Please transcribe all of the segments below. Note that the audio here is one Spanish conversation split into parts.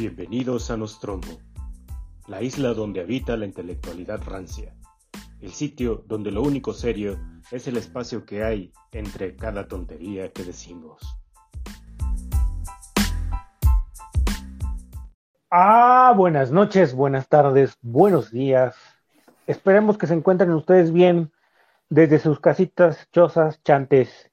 Bienvenidos a Nostromo, la isla donde habita la intelectualidad rancia, el sitio donde lo único serio es el espacio que hay entre cada tontería que decimos. Ah, buenas noches, buenas tardes, buenos días. Esperemos que se encuentren ustedes bien desde sus casitas, chozas, chantes,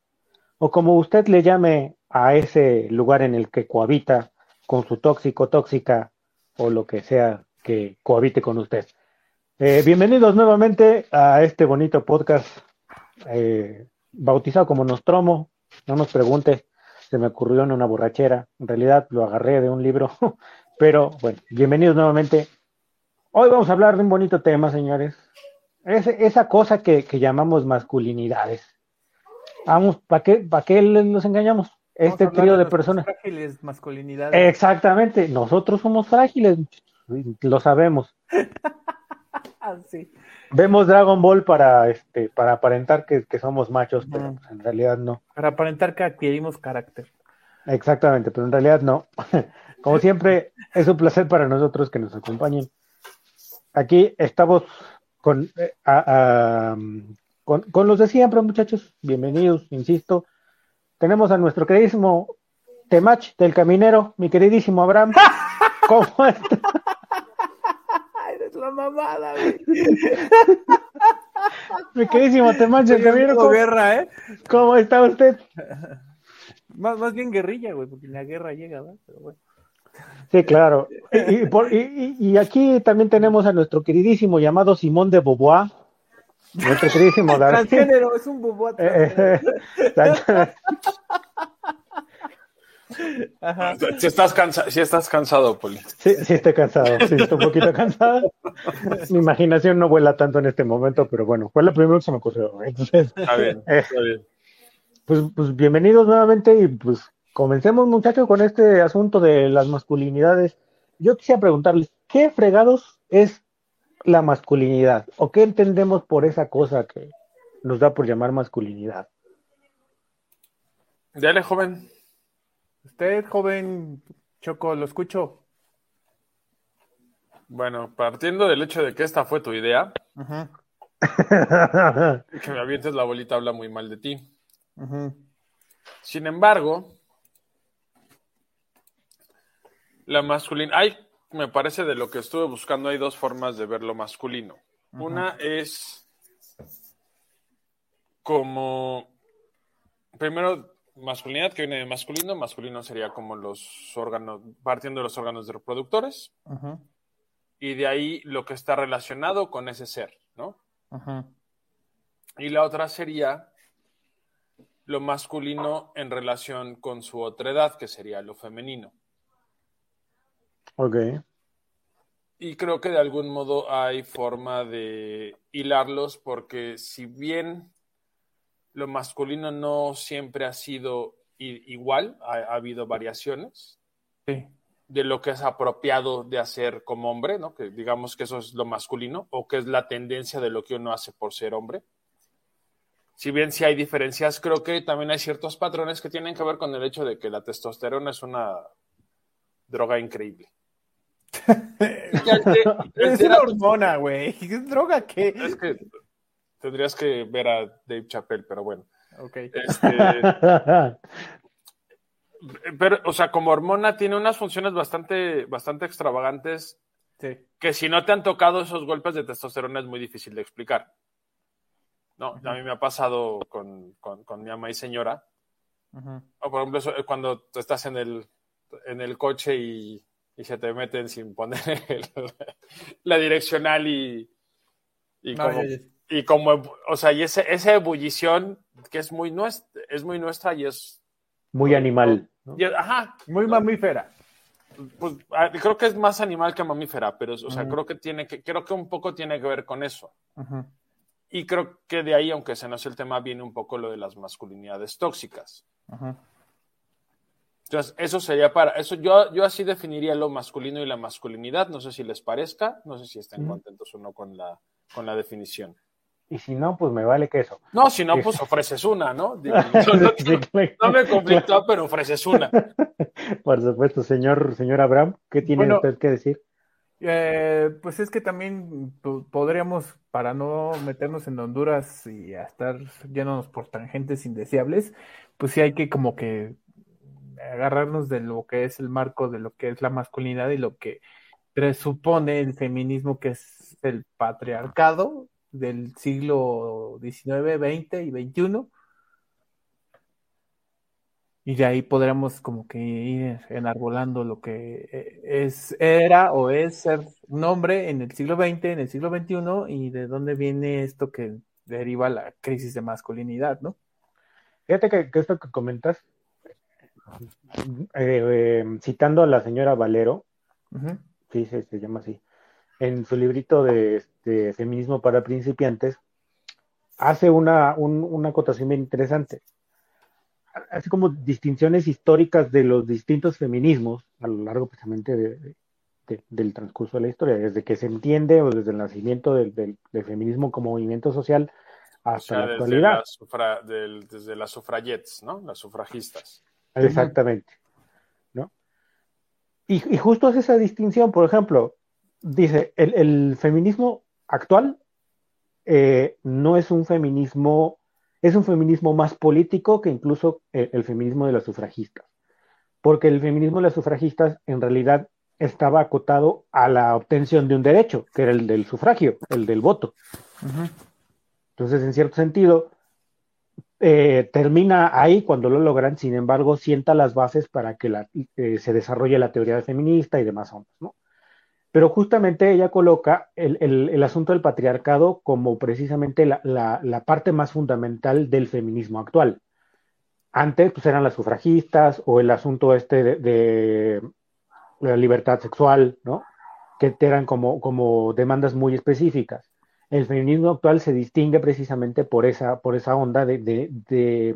o como usted le llame a ese lugar en el que cohabita con su tóxico, tóxica, o lo que sea que cohabite con usted. Eh, bienvenidos nuevamente a este bonito podcast eh, bautizado como Nostromo. No nos pregunte, se me ocurrió en una borrachera. En realidad lo agarré de un libro. Pero bueno, bienvenidos nuevamente. Hoy vamos a hablar de un bonito tema, señores. Es, esa cosa que, llamamos masculinidades. Vamos, ¿para qué, para qué nos engañamos? Este trío de, personas. Frágiles masculinidades. Exactamente, nosotros somos frágiles, lo sabemos. sí. Vemos Dragon Ball para este para aparentar que, somos machos, pero pues, en realidad no. Para aparentar que adquirimos carácter. Exactamente, pero en realidad no. Como siempre, es un placer para nosotros que nos acompañen. Aquí estamos con, eh, con, con, los de siempre, muchachos. Bienvenidos, insisto. Tenemos a nuestro queridísimo Temach del Caminero, mi queridísimo Abraham. ¿Cómo está? Eres la mamada, güey. mi queridísimo Temach del Caminero. ¿cómo, guerra, ¿eh? ¿Cómo está usted? Más, más bien guerrilla, güey, porque la guerra llega, ¿verdad? Pero bueno. Sí, claro. Y, aquí también tenemos a nuestro queridísimo llamado Simón de Bobois. Nuestro queridísimo Transgénero, es un Bobois. Eh, eh, si, estás si estás cansado, Poli. Sí, sí estoy cansado, sí estoy un poquito cansado. Mi imaginación no vuela tanto en este momento, pero bueno, fue lo primero que se me ocurrió. Entonces, está bien, eh, está bien. Pues, pues bienvenidos nuevamente y pues Comencemos, muchachos, con este asunto de las masculinidades. Yo quisiera preguntarles, ¿qué fregados es la masculinidad? ¿O qué entendemos por esa cosa que nos da por llamar masculinidad? Dale, joven. Usted, joven Choco, lo escucho. Bueno, partiendo del hecho de que esta fue tu idea, que me avientes la bolita habla muy mal de ti. Sin embargo, La masculina. Hay, me parece, de lo que estuve buscando, hay dos formas de ver lo masculino. Una es como. Primero, masculinidad, que viene de masculino. Masculino sería como los órganos, partiendo de los órganos reproductores. Y de ahí lo que está relacionado con ese ser, ¿no? Y la otra sería lo masculino en relación con su otra edad, que sería lo femenino. Ok. Y creo que de algún modo hay forma de hilarlos porque si bien lo masculino no siempre ha sido igual, ha, habido variaciones de lo que es apropiado de hacer como hombre, ¿no? Que digamos que eso es lo masculino o que es la tendencia de lo que uno hace por ser hombre. Si bien sí hay diferencias, creo que también hay ciertos patrones que tienen que ver con el hecho de que la testosterona es una droga increíble. es una hormona, güey. ¿Qué droga qué? Es que tendrías que ver a Dave Chappelle, pero bueno. Ok. Este, pero, o sea, como hormona tiene unas funciones bastante, bastante extravagantes que si no te han tocado esos golpes de testosterona es muy difícil de explicar. No, a mí me ha pasado con, mi ama y señora. o por ejemplo, cuando estás en el, en el coche y y se te meten sin poner la direccional y, y, como, y como, o sea, y ese, esa ebullición que es muy, nuestra, es muy nuestra y es... Muy animal. ajá. Muy mamífera. Pues, ah, creo que es más animal que mamífera, pero, o sea, creo que tiene que, creo que un poco tiene que ver con eso. Y creo que de ahí, aunque se no es el tema, viene un poco lo de las masculinidades tóxicas. Ajá. Entonces, eso sería para, eso yo, yo así definiría lo masculino y la masculinidad, no sé si les parezca, no sé si estén contentos o no con la, con la definición. y si no, pues me vale queso. No, si no, pues ofreces una, ¿no? Digo, no, no- no me conflictó, pero ofreces una. Por supuesto, señor, señor Abraham, ¿qué tiene Bueno, usted que decir? Eh, pues es que también po- podríamos, para no meternos en Honduras y a estar yéndonos por tangentes indeseables, pues sí hay que como que agarrarnos de lo que es el marco de lo que es la masculinidad y lo que presupone el feminismo, que es el patriarcado del siglo XIX, XX y XXI. Y de ahí podríamos como que ir enarbolando lo que eh, es, era o es ser un hombre en el siglo XX, en el siglo XXI, y de dónde viene esto que deriva la crisis de masculinidad, ¿no? Fíjate que, que esto que comentas, eh, eh, citando a la señora Valero, Ujú. sí, se, se llama así, en su librito de este, Feminismo para principiantes, hace una, un- una acotación bien interesante. Así como distinciones históricas de los distintos feminismos a lo largo precisamente de- de- del transcurso de la historia, desde que se entiende o desde el nacimiento del, del- del feminismo como movimiento social O hasta sea, la desde actualidad. las, sufra- del- desde las sufragettes, ¿no? Las sufragistas. Exactamente. ¿No? Y, y justo es esa distinción, por ejemplo, dice, el, el feminismo actual eh, no es un feminismo, es un feminismo más político que incluso el, el feminismo de las sufragistas. Porque el feminismo de las sufragistas en realidad estaba acotado a la obtención de un derecho, que era el del sufragio, el del voto. Entonces, en cierto sentido, eh, termina ahí cuando lo logran, sin embargo, sienta las bases para que eh, se desarrolle la teoría feminista y demás ondas, ¿no? Pero justamente ella coloca el, el- asunto del patriarcado como precisamente la, la- la parte más fundamental del feminismo actual. Antes, pues eran las sufragistas o el asunto este de, de la libertad sexual, ¿no? Que eran como, como demandas muy específicas el feminismo actual se distingue precisamente por esa, por esa onda de, de- de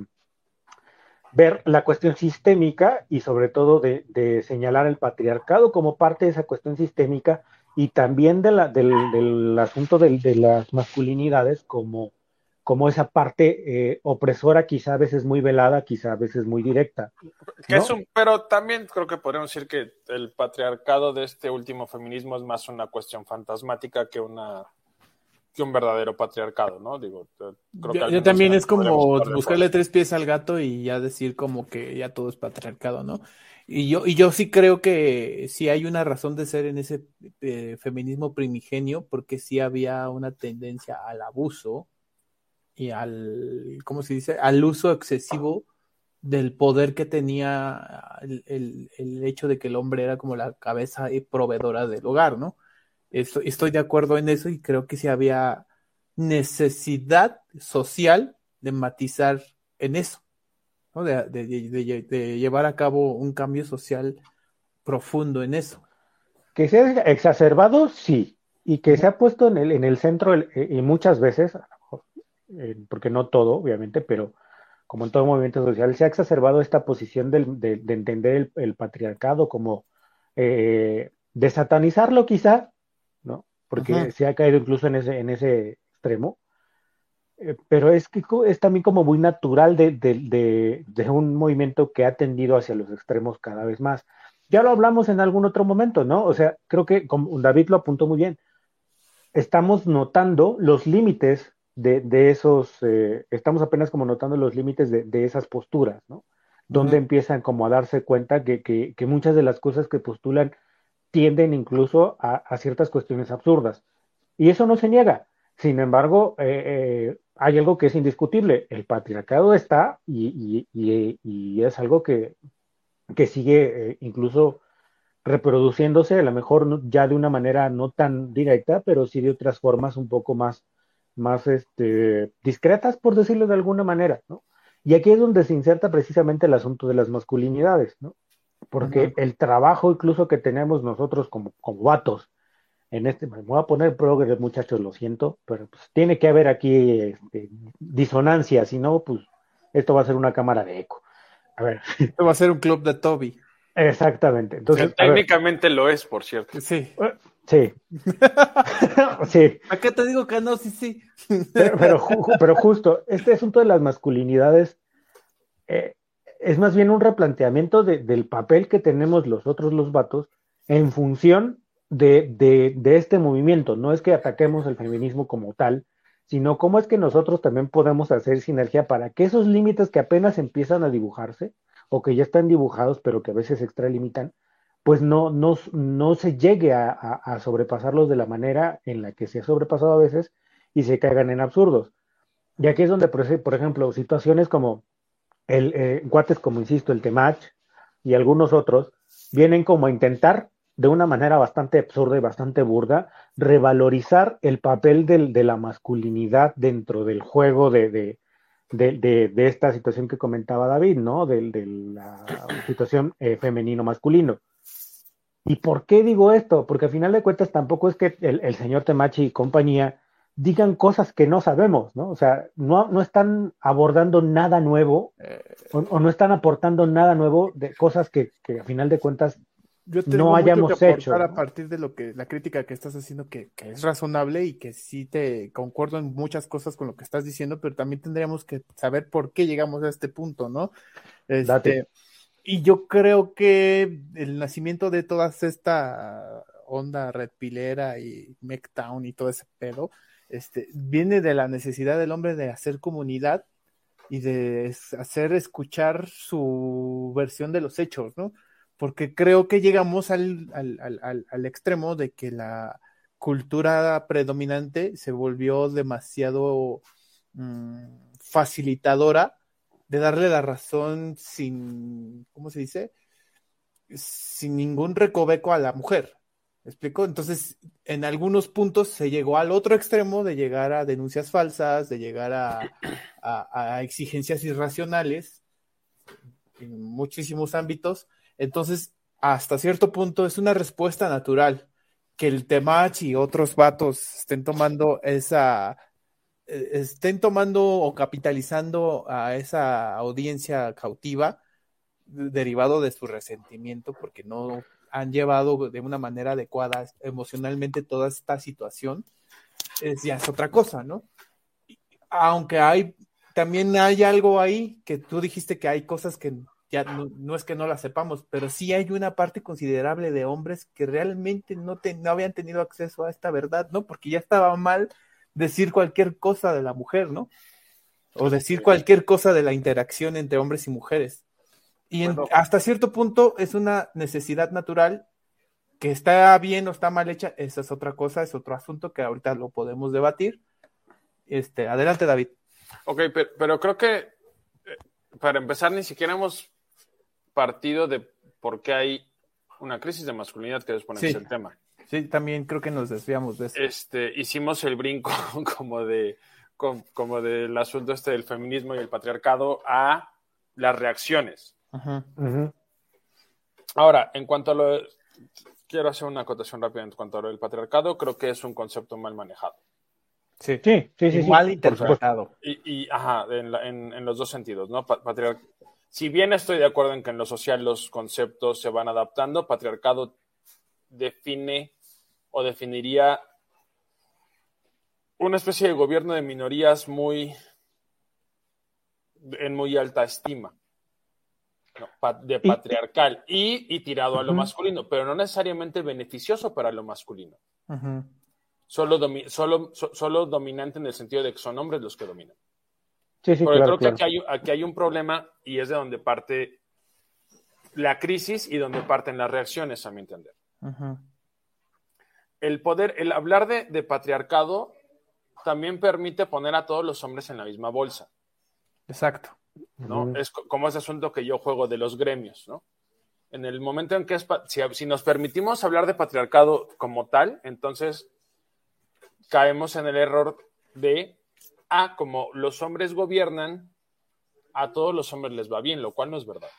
ver la cuestión sistémica y sobre todo de, señalar el patriarcado como parte de esa cuestión sistémica y también del, asunto de las masculinidades como, como esa parte eh, opresora, quizá a veces muy velada, quizá a veces muy directa. Que es un- pero también creo que podríamos decir que el patriarcado de este último feminismo es más una cuestión fantasmática que una que un verdadero patriarcado, ¿no? Digo, creo que Yo, también es como buscarle tres pies al gato y ya decir como que ya todo es patriarcado, ¿no? Y yo, y yo sí creo que sí hay una razón de ser en ese eh, feminismo primigenio, porque sí había una tendencia al abuso y al, ¿cómo se dice? Al uso excesivo del poder que tenía el, el- el hecho de que el hombre era como la cabeza y proveedora del hogar, ¿no? Estoy, de acuerdo en eso y creo que sí había necesidad social de matizar en eso. De, llevar a cabo un cambio social profundo en eso. Que sea exacerbado, sí, y que se ha puesto en el, en el centro y muchas veces, eh, porque no todo, obviamente, pero como en todo movimiento social, se ha exacerbado esta posición de, de entender el, el patriarcado como eh, de satanizarlo quizá. Porque se ha caído incluso en ese, en ese extremo. Eh, pero es que es también como muy natural de, de- de- de un movimiento que ha tendido hacia los extremos cada vez más. Ya lo hablamos en algún otro momento, ¿no? O sea, creo que como David lo apuntó muy bien. Estamos notando los límites de, de esos, eh, estamos apenas como notando los límites de, de esas posturas, ¿no? Donde empiezan como a darse cuenta que, que- que muchas de las cosas que postulan tienden incluso a, ciertas cuestiones absurdas. Y eso no se niega. Sin embargo, eh, eh, hay algo que es indiscutible. El patriarcado está y, y- es algo que, que sigue eh, incluso reproduciéndose, a lo mejor ya de una manera no tan directa, pero sí de otras formas un poco más, más este, discretas, por decirlo de alguna manera, ¿no? Y aquí es donde se inserta precisamente el asunto de las masculinidades, ¿no? Porque el trabajo incluso que tenemos nosotros como, como vatos, en este, me voy a poner progres, muchachos, lo siento, pero pues tiene que haber aquí este, disonancia, si no, pues esto va a ser una cámara de eco. A ver, Esto va a ser un club de Toby. exactamente. Entonces, ver, técnicamente lo es, por cierto. Sí. Sí. sí. ¿A qué te digo que no? Sí, sí. pero, pero, justo, este asunto de las masculinidades eh, es más bien un replanteamiento del papel que tenemos los otros, los vatos, en función de, de, este movimiento. No es que ataquemos el feminismo como tal, sino cómo es que nosotros también podemos hacer sinergia para que esos límites que apenas empiezan a dibujarse, o que ya están dibujados, pero que a veces se extralimitan, pues no, no, no se llegue a, sobrepasarlos de la manera en la que se ha sobrepasado a veces y se caigan en absurdos. Y aquí es donde, por ejemplo, situaciones como el eh, guates, como insisto, el Temach y algunos otros, vienen como a intentar, de una manera bastante absurda y bastante burda, revalorizar el papel de la masculinidad dentro del juego de, de, esta situación que comentaba David, ¿no? De, la situación eh, femenino-masculino. ¿Y por qué digo esto? Porque al final de cuentas tampoco es que el, señor Temachi y compañía digan cosas que no sabemos, ¿no? O sea, no, no están abordando nada nuevo eh. o, no están aportando nada nuevo de cosas que, que a final de cuentas yo no hayamos hecho. A partir de lo que la crítica que estás haciendo, que, que, es razonable y que sí te concuerdo en muchas cosas con lo que estás diciendo, pero también tendríamos que saber por qué llegamos a este punto, ¿no? Este, y yo creo que el nacimiento de toda esta onda red pilera y McTown y todo ese pedo, este, viene de la necesidad del hombre de hacer comunidad y de hacer escuchar su versión de los hechos, ¿no? Porque creo que llegamos al, al, al, extremo de que la cultura predominante se volvió demasiado mm, facilitadora de darle la razón sin, ¿cómo se dice? Sin ningún recoveco a la mujer. ¿Me explico? Entonces, en algunos puntos se llegó al otro extremo de llegar a denuncias falsas, de llegar a, a, exigencias irracionales en muchísimos ámbitos. Entonces, hasta cierto punto es una respuesta natural que el Temach y otros vatos estén tomando esa eh, estén tomando o capitalizando a esa audiencia cautiva derivado de su resentimiento porque no han llevado de una manera adecuada emocionalmente toda esta situación, es, ya es otra cosa, ¿no? Aunque hay, también hay algo ahí que tú dijiste que hay cosas que ya no, es que no las sepamos, pero sí hay una parte considerable de hombres que realmente no, no habían tenido acceso a esta verdad, ¿no? Porque ya estaba mal decir cualquier cosa de la mujer, ¿no? O decir cualquier cosa de la interacción entre hombres y mujeres. Y hasta cierto punto es una necesidad natural que está bien o está mal hecha, esa es otra cosa, es otro asunto que ahorita lo podemos debatir. Este, adelante, David. Ok, pero, creo que eh, para empezar ni siquiera hemos partido de por qué hay una crisis de masculinidad que después el tema. Sí, también creo que nos desviamos de eso. Este, hicimos el brinco como de como, del asunto este del feminismo y el patriarcado a las reacciones. Ahora, en cuanto a lo quiero hacer una acotación rápida en cuanto a lo del patriarcado, creo que es un concepto mal manejado. Sí, sí, sí, mal interpretado. Y, ajá, en, los dos sentidos, ¿no? si bien estoy de acuerdo en que en lo social los conceptos se van adaptando, patriarcado define o definiría una especie de gobierno de minorías muy en muy alta estima, de patriarcal y, tirado a lo masculino, pero no necesariamente beneficioso para lo masculino. solo, solo, dominante en el sentido de que son hombres los que dominan. Sí, sí, creo que aquí hay, aquí hay un problema y es de donde parte la crisis y donde parten las reacciones, a mi entender el poder, el hablar de, patriarcado también permite poner a todos los hombres en la misma bolsa. Exacto. ¿No? Es como ese asunto que yo juego de los gremios, ¿no? En el momento en que si, nos permitimos hablar de patriarcado como tal, entonces caemos en el error de, ah, como los hombres gobiernan, a todos los hombres les va bien, lo cual no es verdad.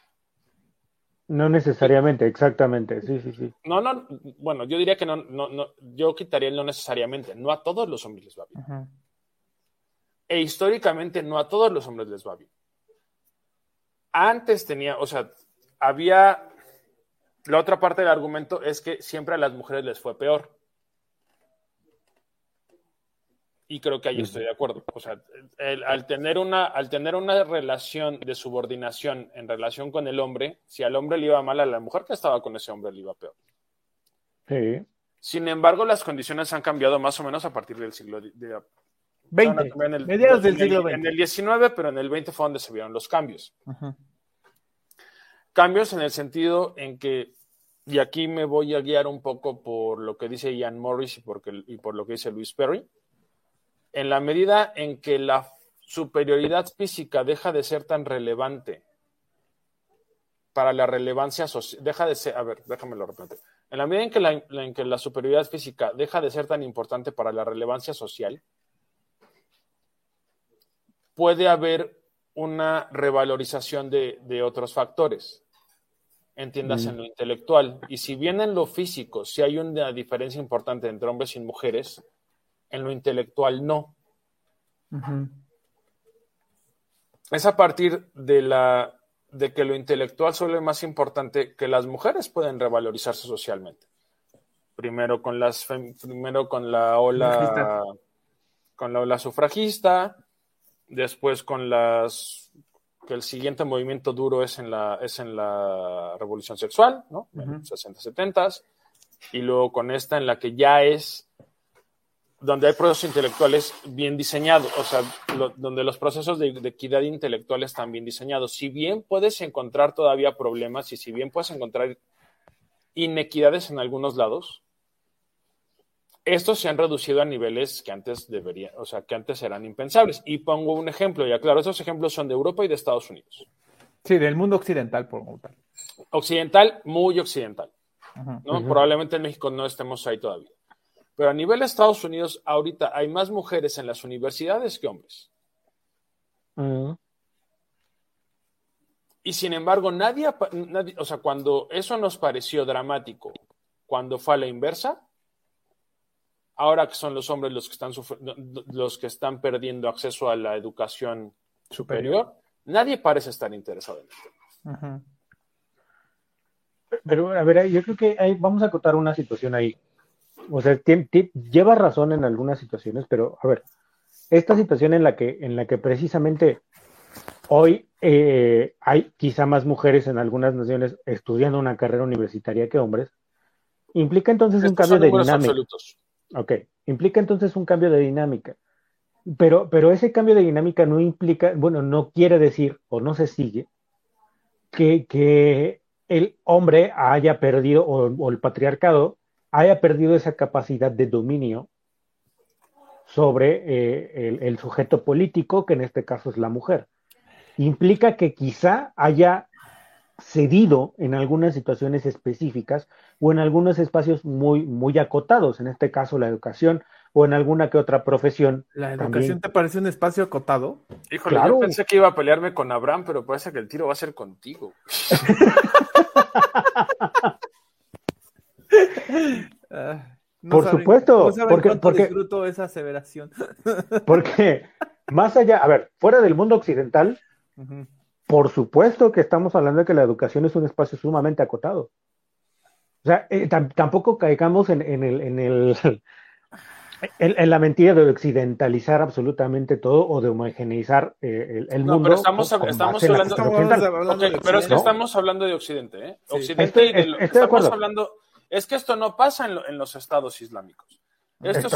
No necesariamente, exactamente, sí, sí, sí. No, no, bueno, yo diría que no, no, no, yo quitaría el no necesariamente, no a todos los hombres les va bien. E históricamente no a todos los hombres les va bien antes tenía, o sea, había, la otra parte del argumento es que siempre a las mujeres les fue peor. Y creo que ahí estoy de acuerdo. O sea, al, tener una, al tener una relación de subordinación en relación con el hombre, si al hombre le iba mal, a la mujer que estaba con ese hombre le iba peor. Sí. Sin embargo, las condiciones han cambiado más o menos a partir del siglo, de, 20, mediados del siglo XX. En el 19, pero en el 20 fue donde se vieron los cambios. Cambios en el sentido en que, y aquí me voy a guiar un poco por lo que dice Ian Morris y, y por lo que dice Luis Perry, en la medida en que la superioridad física deja de ser tan relevante para la relevancia social, deja de ser, a ver, déjame lo repetir. En la medida en que la, en que la superioridad física deja de ser tan importante para la relevancia social, puede haber una revalorización de, otros factores. Entiendas en lo intelectual. Y si bien en lo físico sí hay una diferencia importante entre hombres y mujeres, en lo intelectual no. Es a partir de la de que lo intelectual suele más importante que las mujeres pueden revalorizarse socialmente. Primero con las primero con la ola con la ola sufragista, después con las que el siguiente movimiento duro es en la es en la revolución sexual, ¿no? En 60 70 y luego con esta en la que ya es donde hay procesos intelectuales bien diseñados, o sea, donde los procesos de, equidad intelectual están bien diseñados. Si bien puedes encontrar todavía problemas y si bien puedes encontrar inequidades en algunos lados, estos se han reducido a niveles que antes deberían, o sea, que antes eran impensables. Y pongo un ejemplo, y aclaro, estos ejemplos son de Europa y de Estados Unidos. Sí, del mundo occidental, por tal. Occidental, muy occidental. ¿no? Probablemente en México no estemos ahí todavía. Pero a nivel de Estados Unidos, ahorita hay más mujeres en las universidades que hombres. Mm. Y sin embargo, nadie, o sea, cuando eso nos pareció dramático, cuando fue a la inversa, ahora que son los hombres los que están, los que están perdiendo acceso a la educación superior, nadie parece estar interesado en esto. Pero, a ver, yo creo que vamos a acotar una situación ahí o sea, lleva razón en algunas situaciones, pero a ver, esta situación en la que, en la que precisamente hoy eh, hay quizá más mujeres en algunas naciones estudiando una carrera universitaria que hombres, implica entonces un cambio de dinámica. Ok, implica entonces un cambio de dinámica. Pero, pero ese cambio de dinámica no implica, bueno, no quiere decir o no se sigue que, que el hombre haya perdido o el patriarcado haya perdido esa capacidad de dominio sobre eh, el, sujeto político, que en este caso es la mujer. Implica que quizá haya cedido en algunas situaciones específicas o en algunos espacios muy, muy acotados, en este caso la educación o en alguna que otra profesión. ¿La educación te parece un espacio acotado? Híjole, yo pensé que iba a pelearme con Abraham, pero parece que el tiro va a ser contigo. Ah, por supuesto, porque, porque disfruto esa aseveración. porque más allá, a ver, fuera del mundo occidental, por supuesto que estamos hablando de que la educación es un espacio sumamente acotado. O sea, eh, tampoco caigamos en, el, en, el en, la mentira de occidentalizar absolutamente todo o de homogeneizar eh, el, mundo. Pero estamos, estamos hablando, pero es que estamos hablando de Occidente, ¿eh? Occidente y de estamos hablando es que esto no pasa en, los estados islámicos. Esto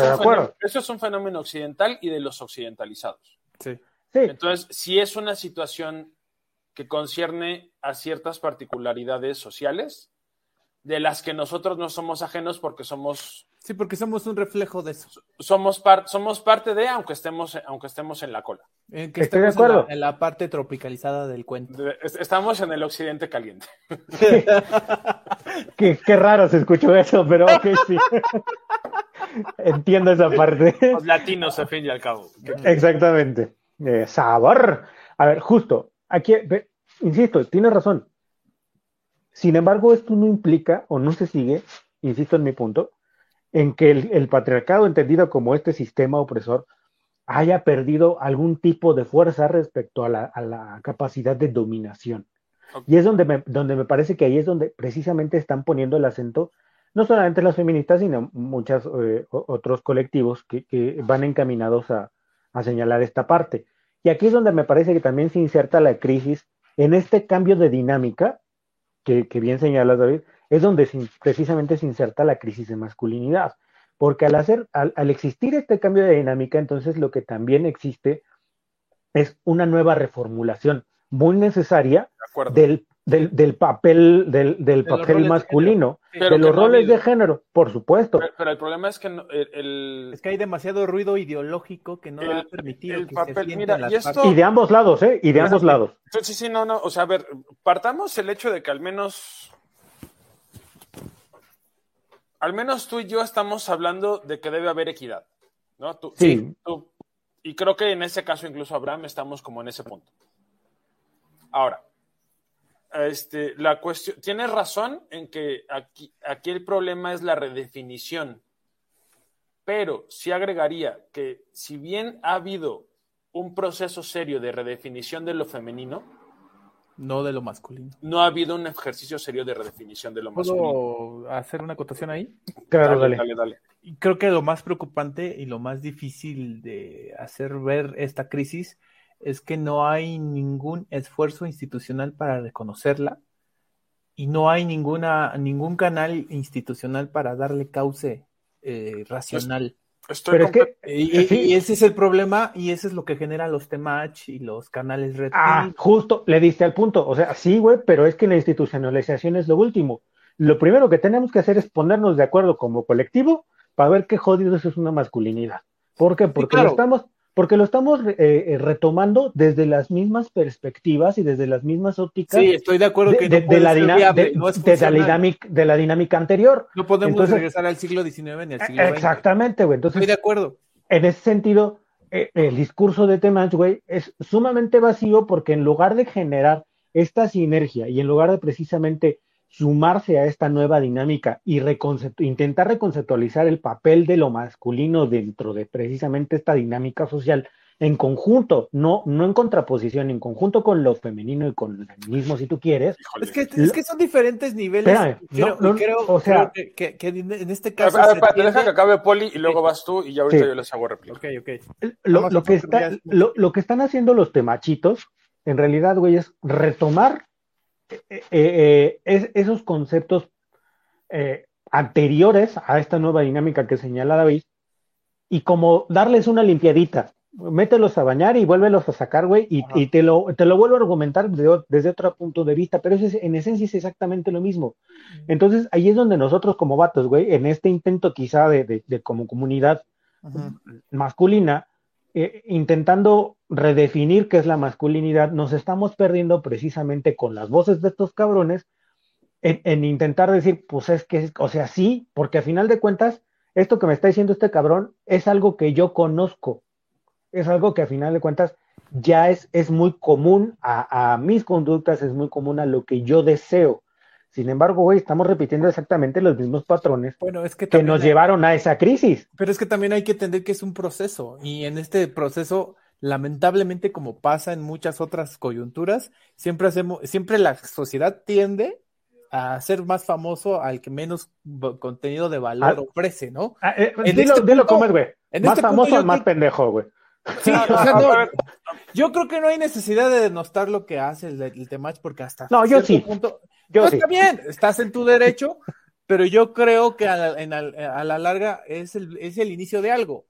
es, un fenómeno, occidental y de los occidentalizados. Sí. Entonces, si es una situación que concierne a ciertas particularidades sociales, de las que nosotros no somos ajenos porque somos... Sí, porque somos un reflejo de eso. Somos, somos parte de, aunque estemos, aunque estemos en la cola. En que Estoy de acuerdo. En la, parte tropicalizada del cuento. Estamos en el occidente caliente. qué, raro se escuchó eso, pero ok, sí. Entiendo esa parte. Los latinos, al fin y al cabo. Exactamente. Eh, sabor. A ver, justo, aquí, insisto, tiene razón. Sin embargo, esto no implica o no se sigue, insisto en mi punto, en que el, patriarcado entendido como este sistema opresor haya perdido algún tipo de fuerza respecto a la, capacidad de dominación. Y es donde me, donde me parece que ahí es donde precisamente están poniendo el acento no solamente las feministas, sino muchos eh, otros colectivos que, que van encaminados a, a, señalar esta parte. Y aquí es donde me parece que también se inserta la crisis en este cambio de dinámica, que, que bien señala David, es donde precisamente se inserta la crisis de masculinidad. Porque al, hacer, al, al existir este cambio de dinámica, entonces lo que también existe es una nueva reformulación muy necesaria del, del, del, papel, del, del papel masculino, de, de los roles de género, por supuesto. Pero, pero el problema es que no, el, el, es que hay demasiado ruido ideológico que no el, ha permitido el que papel, se mira, las y, esto, y de ambos lados, ¿eh? Y de ambos sí, lados. Sí, sí, no, no, o sea, a ver, partamos el hecho de que al menos al menos tú y yo estamos hablando de que debe haber equidad, ¿no? Tú, sí. Tú, y creo que en ese caso, incluso Abraham, estamos como en ese punto. Ahora, este, la cuestión, tienes razón en que aquí, aquí el problema es la redefinición, pero sí agregaría que si bien ha habido un proceso serio de redefinición de lo femenino, no de lo masculino. No ha habido un ejercicio serio de redefinición de lo masculino. ¿Puedo hacer una acotación ahí? Claro, dale, dale. dale, dale. Creo que lo más preocupante y lo más difícil de hacer ver esta crisis es que no hay ningún esfuerzo institucional para reconocerla y no hay ninguna ningún canal institucional para darle cauce eh, racional. Estoy Pero es que, y, sí. y, ese es el problema y ese es lo que genera los temach y los canales red. Ah, justo, le diste al punto. O sea, sí, güey, pero es que la institucionalización es lo último. Lo primero que tenemos que hacer es ponernos de acuerdo como colectivo para ver qué jodidos es una masculinidad. ¿Por qué? Porque sí, claro. lo estamos, porque lo estamos eh, retomando desde las mismas perspectivas y desde las mismas ópticas. Sí, estoy de acuerdo que de, no de, la, viable, de, no es de, la dinámica, de la dinámica anterior. No podemos Entonces, regresar al siglo XIX ni al siglo XX. Exactamente, güey. Entonces, estoy de acuerdo. En ese sentido, eh, el discurso de Temach, güey, es sumamente vacío porque en lugar de generar esta sinergia y en lugar de precisamente sumarse a esta nueva dinámica y reconcept intentar reconceptualizar el papel de lo masculino dentro de precisamente esta dinámica social en conjunto, no, no en contraposición, en conjunto con lo femenino y con el feminismo, si tú quieres. Es que, es que son diferentes niveles. Espérame, creo, no, no, creo, o sea, creo que, que, en este caso. A ver, a ver, deja que acabe Poli y luego vas tú y ya ahorita sí. yo les hago réplica. Ok, ok. Lo, lo, que está, lo, lo, que están haciendo los temachitos, en realidad, güey, es retomar eh, eh, es, esos conceptos eh, anteriores a esta nueva dinámica que señala David y como darles una limpiadita. Mételos a bañar y vuélvelos a sacar, güey, y, y, te, lo, te lo vuelvo a argumentar de, desde otro punto de vista, pero eso es, en esencia es exactamente lo mismo. Entonces, ahí es donde nosotros como vatos, güey, en este intento quizá de, de, de como comunidad masculina, eh, intentando redefinir qué es la masculinidad, nos estamos perdiendo precisamente con las voces de estos cabrones en, en intentar decir, pues es que, o sea, sí, porque a final de cuentas, esto que me está diciendo este cabrón es algo que yo conozco, es algo que a final de cuentas ya es, es muy común a, a, mis conductas, es muy común a lo que yo deseo. Sin embargo, güey, estamos repitiendo exactamente los mismos patrones bueno, es que, que nos hay, llevaron a esa crisis. Pero es que también hay que entender que es un proceso y en este proceso, lamentablemente, como pasa en muchas otras coyunturas, siempre hacemos, siempre la sociedad tiende a ser más famoso al que menos contenido de valor ah, ofrece, ¿no? Ah, eh, dilo, este dilo cómo es, güey. Más este famoso al más pendejo, güey. Sí, o sea, no, yo creo que no hay necesidad de denostar lo que hace el, el Temach porque hasta no, yo sí. punto yo no, sí. está bien, estás en tu derecho, pero yo creo que a la, en, a la larga es el, es el inicio de algo,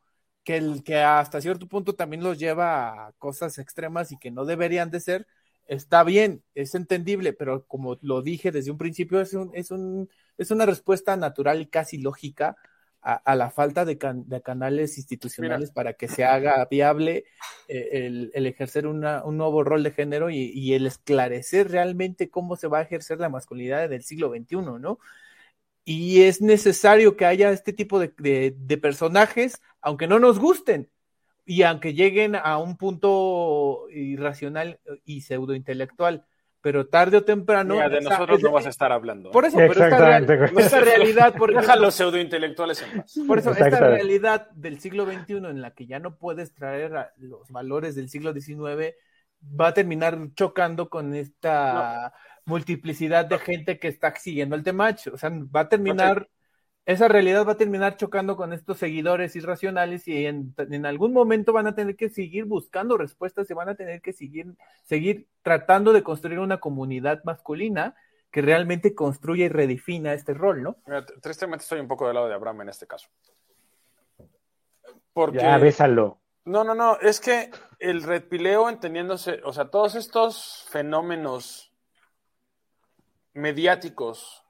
que, el, que hasta cierto punto también los lleva a cosas extremas y que no deberían de ser, está bien, es entendible, pero como lo dije desde un principio, es, un, es, un, es una respuesta natural y casi lógica a, a la falta de, can, de, canales institucionales Mira. para que se haga viable eh, el, el, ejercer una, un nuevo rol de género y, y, el esclarecer realmente cómo se va a ejercer la masculinidad del siglo XXI, ¿no? Y es necesario que haya este tipo de, de, de personajes, aunque no nos gusten, y aunque lleguen a un punto irracional y pseudointelectual, pero tarde o temprano. Mira, de nosotros esa, no vas a estar hablando. Por eso, pero esta, real, esta realidad. Por Deja los pseudointelectuales en paz. Por eso, esta realidad del siglo XXI en la que ya no puedes traer los valores del siglo XIX va a terminar chocando con esta no. Multiplicidad de gente que está siguiendo el temach. O sea, va a terminar. esa realidad va a terminar chocando con estos seguidores irracionales y en, en, algún momento van a tener que seguir buscando respuestas y van a tener que seguir, seguir tratando de construir una comunidad masculina que realmente construya y redefina este rol, ¿no? Mira, tristemente estoy un poco del lado de Abraham en este caso. Porque... Ya, bésalo. No, no, no, es que el redpileo entendiéndose, o sea, todos estos fenómenos mediáticos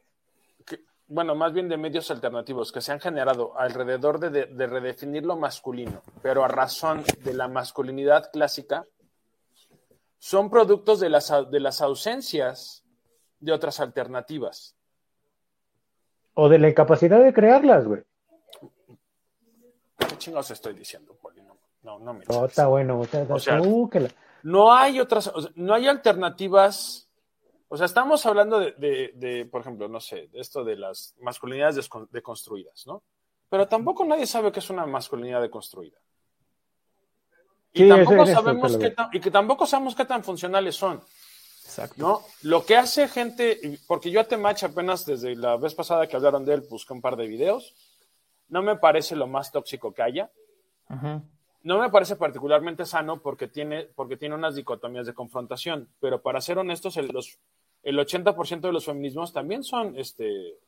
bueno, más bien de medios alternativos que se han generado alrededor de, de, redefinir lo masculino, pero a razón de la masculinidad clásica, son productos de las, de las ausencias de otras alternativas. O de la incapacidad de crearlas, güey. ¿Qué chingados estoy diciendo, Poli? No, no, me no, está bueno. O sea, no hay otras, no hay alternativas o sea, estamos hablando de, por ejemplo, no sé, de esto de las masculinidades deconstruidas, ¿no? Pero tampoco nadie sabe qué es una masculinidad deconstruida. Y, tampoco sabemos qué tan, y que tampoco sabemos qué tan funcionales son. Exacto. ¿no? Lo que hace gente, porque yo a Temach apenas desde la vez pasada que hablaron de él busqué un par de videos, no me parece lo más tóxico que haya. No me parece particularmente sano porque tiene, porque tiene unas dicotomías de confrontación, pero para ser honestos, los, el 80% de los feminismos también son, este,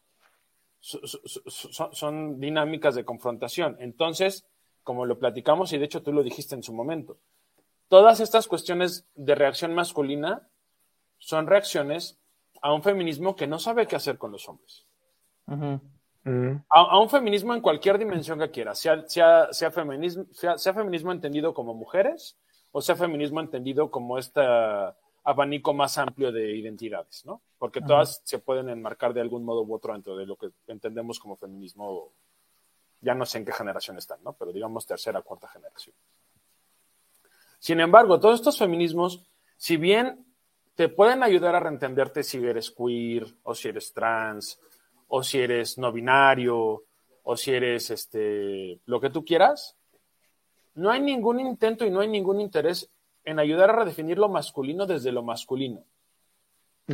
son, dinámicas de confrontación. Entonces, como lo platicamos y de hecho tú lo dijiste en su momento, todas estas cuestiones de reacción masculina son reacciones a un feminismo que no sabe qué hacer con los hombres. a, un feminismo en cualquier dimensión que quiera, sea, sea, sea, feminismo, sea, sea, feminismo entendido como mujeres o sea feminismo entendido como esta abanico más amplio de identidades, ¿no? Porque todas se pueden enmarcar de algún modo u otro dentro de lo que entendemos como feminismo, ya no sé en qué generación están, ¿no? Pero digamos tercera, cuarta generación. Sin embargo, todos estos feminismos, si bien te pueden ayudar a reentenderte si eres queer, o si eres trans, o si eres no binario, o si eres este, lo que tú quieras, no hay ningún intento y no hay ningún interés en ayudar a redefinir lo masculino desde lo masculino.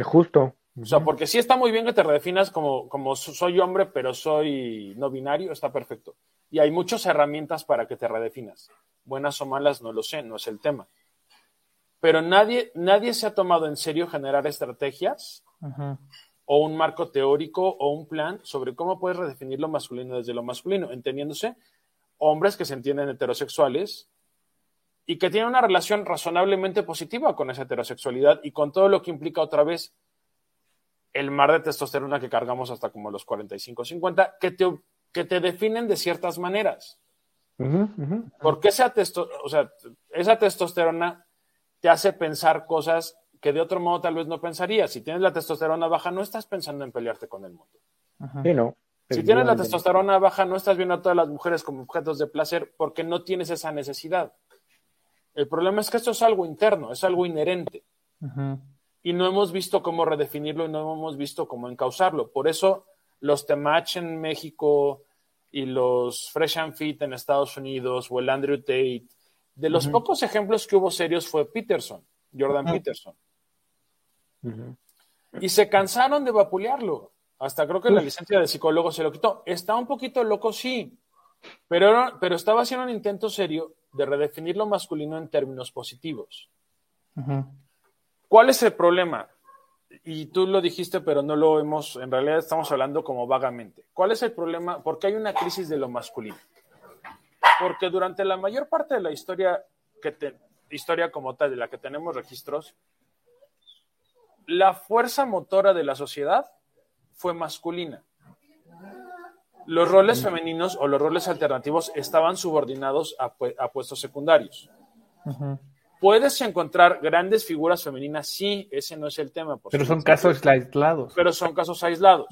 Justo. O sea, porque sí está muy bien que te redefinas como, como soy hombre, pero soy no binario, está perfecto. Y hay muchas herramientas para que te redefinas. Buenas o malas, no lo sé, no es el tema. Pero nadie, nadie se ha tomado en serio generar estrategias o un marco teórico o un plan sobre cómo puedes redefinir lo masculino desde lo masculino, entendiéndose hombres que se entienden heterosexuales y que tiene una relación razonablemente positiva con esa heterosexualidad y con todo lo que implica otra vez el mar de testosterona que cargamos hasta como los 45, 50, que te, que te definen de ciertas maneras. Porque esa, testo, o sea, esa testosterona te hace pensar cosas que de otro modo tal vez no pensarías. Si tienes la testosterona baja, no estás pensando en pelearte con el mundo. Sí, no. Si tienes la testosterona baja, no estás viendo a todas las mujeres como objetos de placer porque no tienes esa necesidad. El problema es que esto es algo interno, es algo inherente. Y no hemos visto cómo redefinirlo y no hemos visto cómo encauzarlo. Por eso los Temach en México y los Fresh and Fit en Estados Unidos o el Andrew Tate, de los pocos ejemplos que hubo serios fue Peterson, Jordan Peterson. Y se cansaron de vapulearlo. Hasta creo que la licencia de psicólogo se lo quitó. Está un poquito loco, sí, pero, pero estaba haciendo un intento serio de redefinir lo masculino en términos positivos. ¿Cuál es el problema? Y tú lo dijiste, pero no lo hemos, en realidad estamos hablando como vagamente. ¿Cuál es el problema? ¿Por qué hay una crisis de lo masculino? Porque durante la mayor parte de la historia, que historia como tal, de la que tenemos registros, la fuerza motora de la sociedad fue masculina los roles femeninos o los roles alternativos estaban subordinados a, puestos secundarios. ¿Puedes encontrar grandes figuras femeninas? Sí, ese no es el tema. Pero son casos aislados. Pero son casos aislados.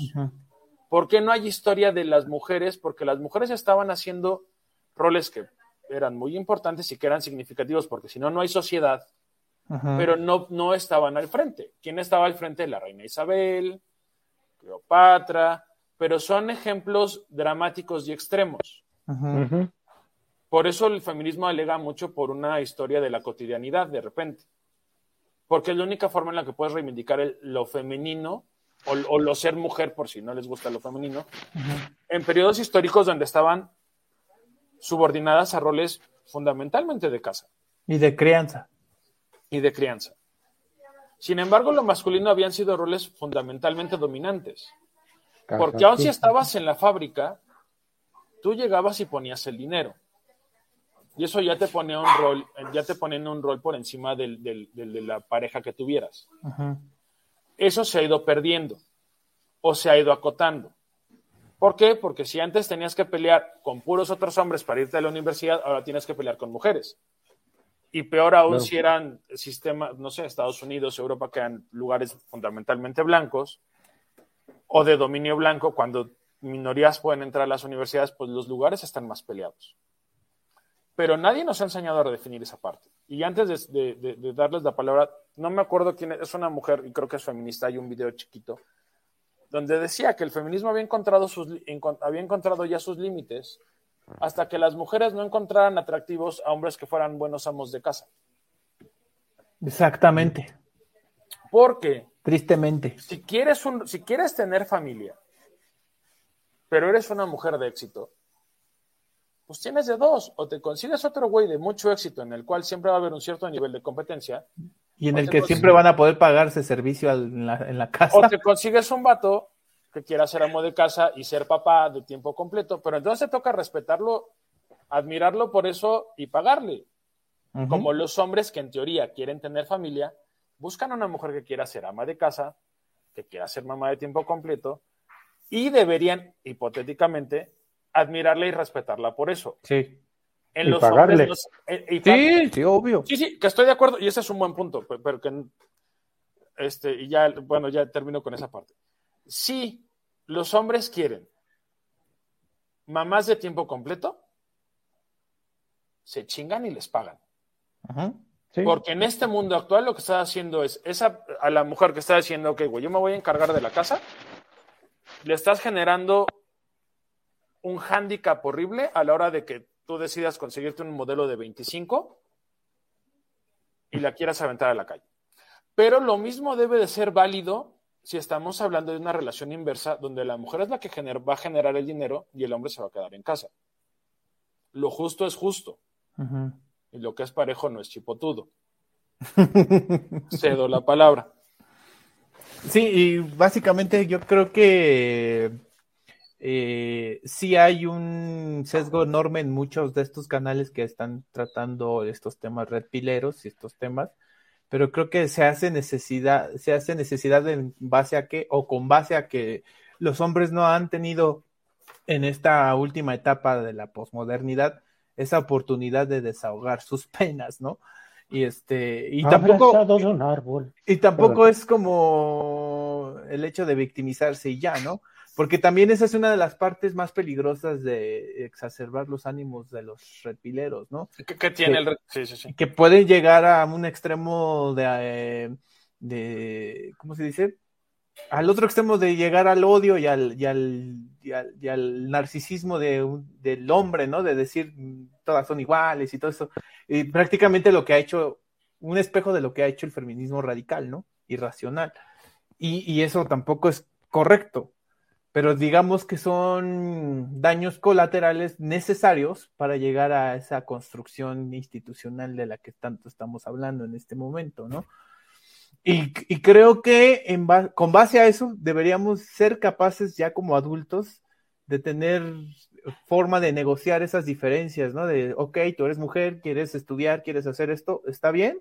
¿Por qué no hay historia de las mujeres? Porque las mujeres estaban haciendo roles que eran muy importantes y que eran significativos, porque si no, no hay sociedad, pero no, no estaban al frente. ¿Quién estaba al frente? La reina Isabel, Cleopatra, pero son ejemplos dramáticos y extremos. Por eso el feminismo alega mucho por una historia de la cotidianidad de repente. Porque es la única forma en la que puedes reivindicar lo femenino o, o lo ser mujer por si no les gusta lo femenino, en periodos históricos donde estaban subordinadas a roles fundamentalmente de casa Y de crianza. y de crianza. Sin embargo, lo masculino habían sido roles fundamentalmente dominantes. Porque aun si estabas en la fábrica, tú llegabas y ponías el dinero. Y eso ya te ponía un rol, ya te ponía en un rol por encima del- del- del- de la pareja que tuvieras. Eso se ha ido perdiendo o se ha ido acotando. ¿Por qué? Porque si antes tenías que pelear con puros otros hombres para irte a la universidad, ahora tienes que pelear con mujeres. Y peor aún si eran sistemas, no sé, Estados Unidos, Europa, que eran lugares fundamentalmente blancos o de dominio blanco, cuando minorías pueden entrar a las universidades, pues los lugares están más peleados. Pero nadie nos ha enseñado a redefinir esa parte. Y antes de, de- de- de darles la palabra, no me acuerdo quién es, es una mujer, y creo que es feminista, hay un video chiquito, donde decía que el feminismo había encontrado, sus, había encontrado ya sus límites hasta que las mujeres no encontraran atractivos a hombres que fueran buenos amos de casa. Exactamente. Porque Tristemente. si quieres, un, si quieres tener familia, pero eres una mujer de éxito, pues tienes de dos. O te consigues otro güey de mucho éxito en el cual siempre va a haber un cierto nivel de competencia, Y en el que siempre van a poder pagarse servicio en la, en la casa. o te consigues un vato que quiera ser amo de casa y ser papá de tiempo completo, pero entonces te toca respetarlo, admirarlo por eso y pagarle. Como los hombres que en teoría quieren tener familia, buscan una mujer que quiera ser ama de casa, que quiera ser mamá de tiempo completo, y deberían, hipotéticamente, admirarla y respetarla por eso. Sí. En Y los pagarle. hombres los- eh, y Sí, sí, obvio. sí, sí, que estoy de acuerdo, y ese es un buen punto, pe- pero que este, y ya, bueno, ya termino con esa parte. Si los hombres quieren mamás de tiempo completo, se chingan y les pagan. Ujú. Sí. Porque en este mundo actual lo que está haciendo es, esa, a la mujer que está diciendo, ok, güey, yo me voy a encargar de la casa, le estás generando un hándicap horrible a la hora de que tú decidas conseguirte un modelo de 25 y la quieras aventar a la calle. Pero lo mismo debe de ser válido si estamos hablando de una relación inversa donde la mujer es la que va a generar el dinero y el hombre se va a quedar en casa. Lo justo es justo Ujú. Y lo que es parejo no es chipotudo. Cedo la palabra. Sí, y básicamente yo creo que eh, sí hay un sesgo enorme en muchos de estos canales que están tratando estos temas red pileros y estos temas, pero creo que se hace necesidad, se hace necesidad en base a que, o con base a que los hombres no han tenido en esta última etapa de la posmodernidad esa oportunidad de desahogar sus penas, ¿no? Y este, y tampoco, de un árbol. y tampoco es como el hecho de victimizarse y ya, ¿no? Porque también esa es una de las partes más peligrosas de exacerbar los ánimos de los repileros, ¿no? ¿Qué, qué tiene Sí. el.? Sí, sí, sí. Que pueden llegar a un extremo de, eh, de ¿cómo se dice? Al otro extremo de llegar al odio y al, y al, y al, narcisismo de del hombre, ¿no? De decir mm, todas son iguales y todo eso. Y prácticamente lo que ha hecho, un espejo de lo que ha hecho el feminismo radical, ¿no? Irracional. Y, y eso tampoco es correcto. Pero digamos que son daños colaterales necesarios para llegar a esa construcción institucional de la que tanto estamos hablando en este momento, ¿no? Y, creo que en con base a eso deberíamos ser capaces ya como adultos de tener forma de negociar esas diferencias, ¿no? De, ok, tú eres mujer, quieres estudiar, quieres hacer esto, está bien,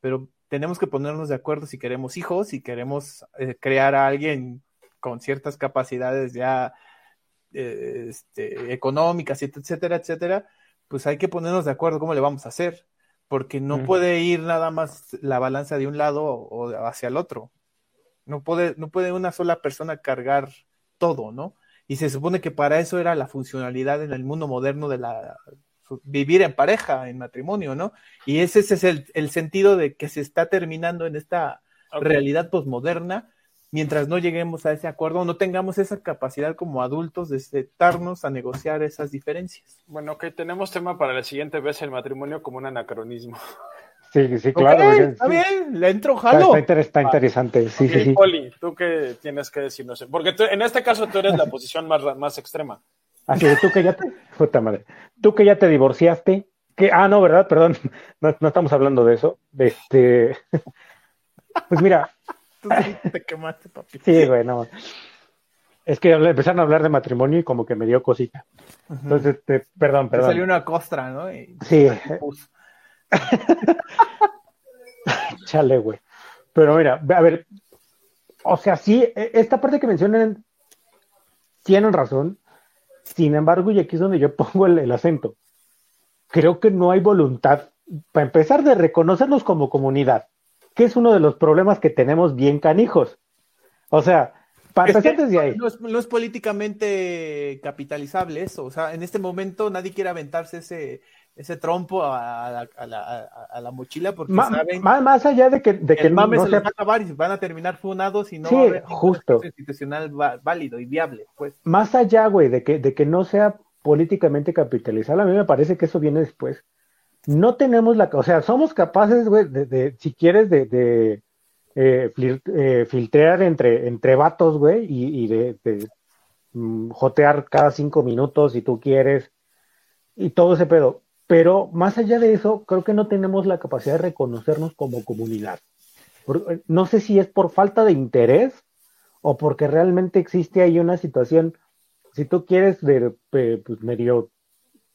pero tenemos que ponernos de acuerdo si queremos hijos, si queremos eh, crear a alguien con ciertas capacidades ya eh, este, económicas, etcétera, etcétera, pues hay que ponernos de acuerdo cómo le vamos a hacer, porque no puede ir nada más la balanza de un lado o hacia el otro. No puede, no puede una sola persona cargar todo, ¿no? Y se supone que para eso era la funcionalidad en el mundo moderno de la vivir en pareja, en matrimonio, ¿no? Y ese, ese es el, el sentido de que se está terminando en esta realidad posmoderna, mientras no lleguemos a ese acuerdo, no tengamos esa capacidad como adultos de sentarnos a negociar esas diferencias. Bueno, ok, tenemos tema para la siguiente vez el matrimonio como un anacronismo. Sí, sí, claro. Está sí. bien, le entro, Está, jalo. está inter- está interesante, sí, sí. Poli, ¿tú qué tienes que decir? No sé. Porque tú- en este caso tú eres la posición más, más extrema. Así de tú que ya te, puta madre, tú que ya te divorciaste, que, ah, no, ¿verdad? Perdón, no, no estamos hablando de eso. Este, pues mira, Tú te quemaste, papi. sí, güey, no. Es que empezaron a hablar de matrimonio y como que me dio cosita. Entonces, este, perdón, Te salió perdón. una costra, ¿no? Y- Sí, chale, güey. Pero mira, a ver, o sea, sí, e- esta parte que mencionan tienen razón. Sin embargo, y aquí es donde yo pongo el, el acento. Creo que no hay voluntad, para empezar, de reconocernos como comunidad, que es uno de los problemas que tenemos bien canijos. O sea, para empezar desde ahí. No es, no es políticamente capitalizable eso. O sea, en este momento nadie quiere aventarse ese, ese trompo a la, a la- a- a la mochila porque Ma- saben ma- más allá de que, de que que el mame no se sea los va a acabar y van a terminar funados y no Sí, va a haber ningún justo. esfuerzo institucional válido y viable. Pues más allá, güey, de que, de que no sea políticamente capitalizable, a mí me parece que eso viene después. No tenemos la, o sea, somos capaces, güey, de, si quieres, de, eh, eh, filtrear entre, entre vatos, güey, y, de, mm, jotear cada cinco minutos si tú quieres, y todo ese pedo. Pero más allá de eso, creo que no tenemos la capacidad de reconocernos como comunidad. Por- no sé si es por falta de interés o porque realmente existe ahí una situación, si tú quieres, de, eh, pues medio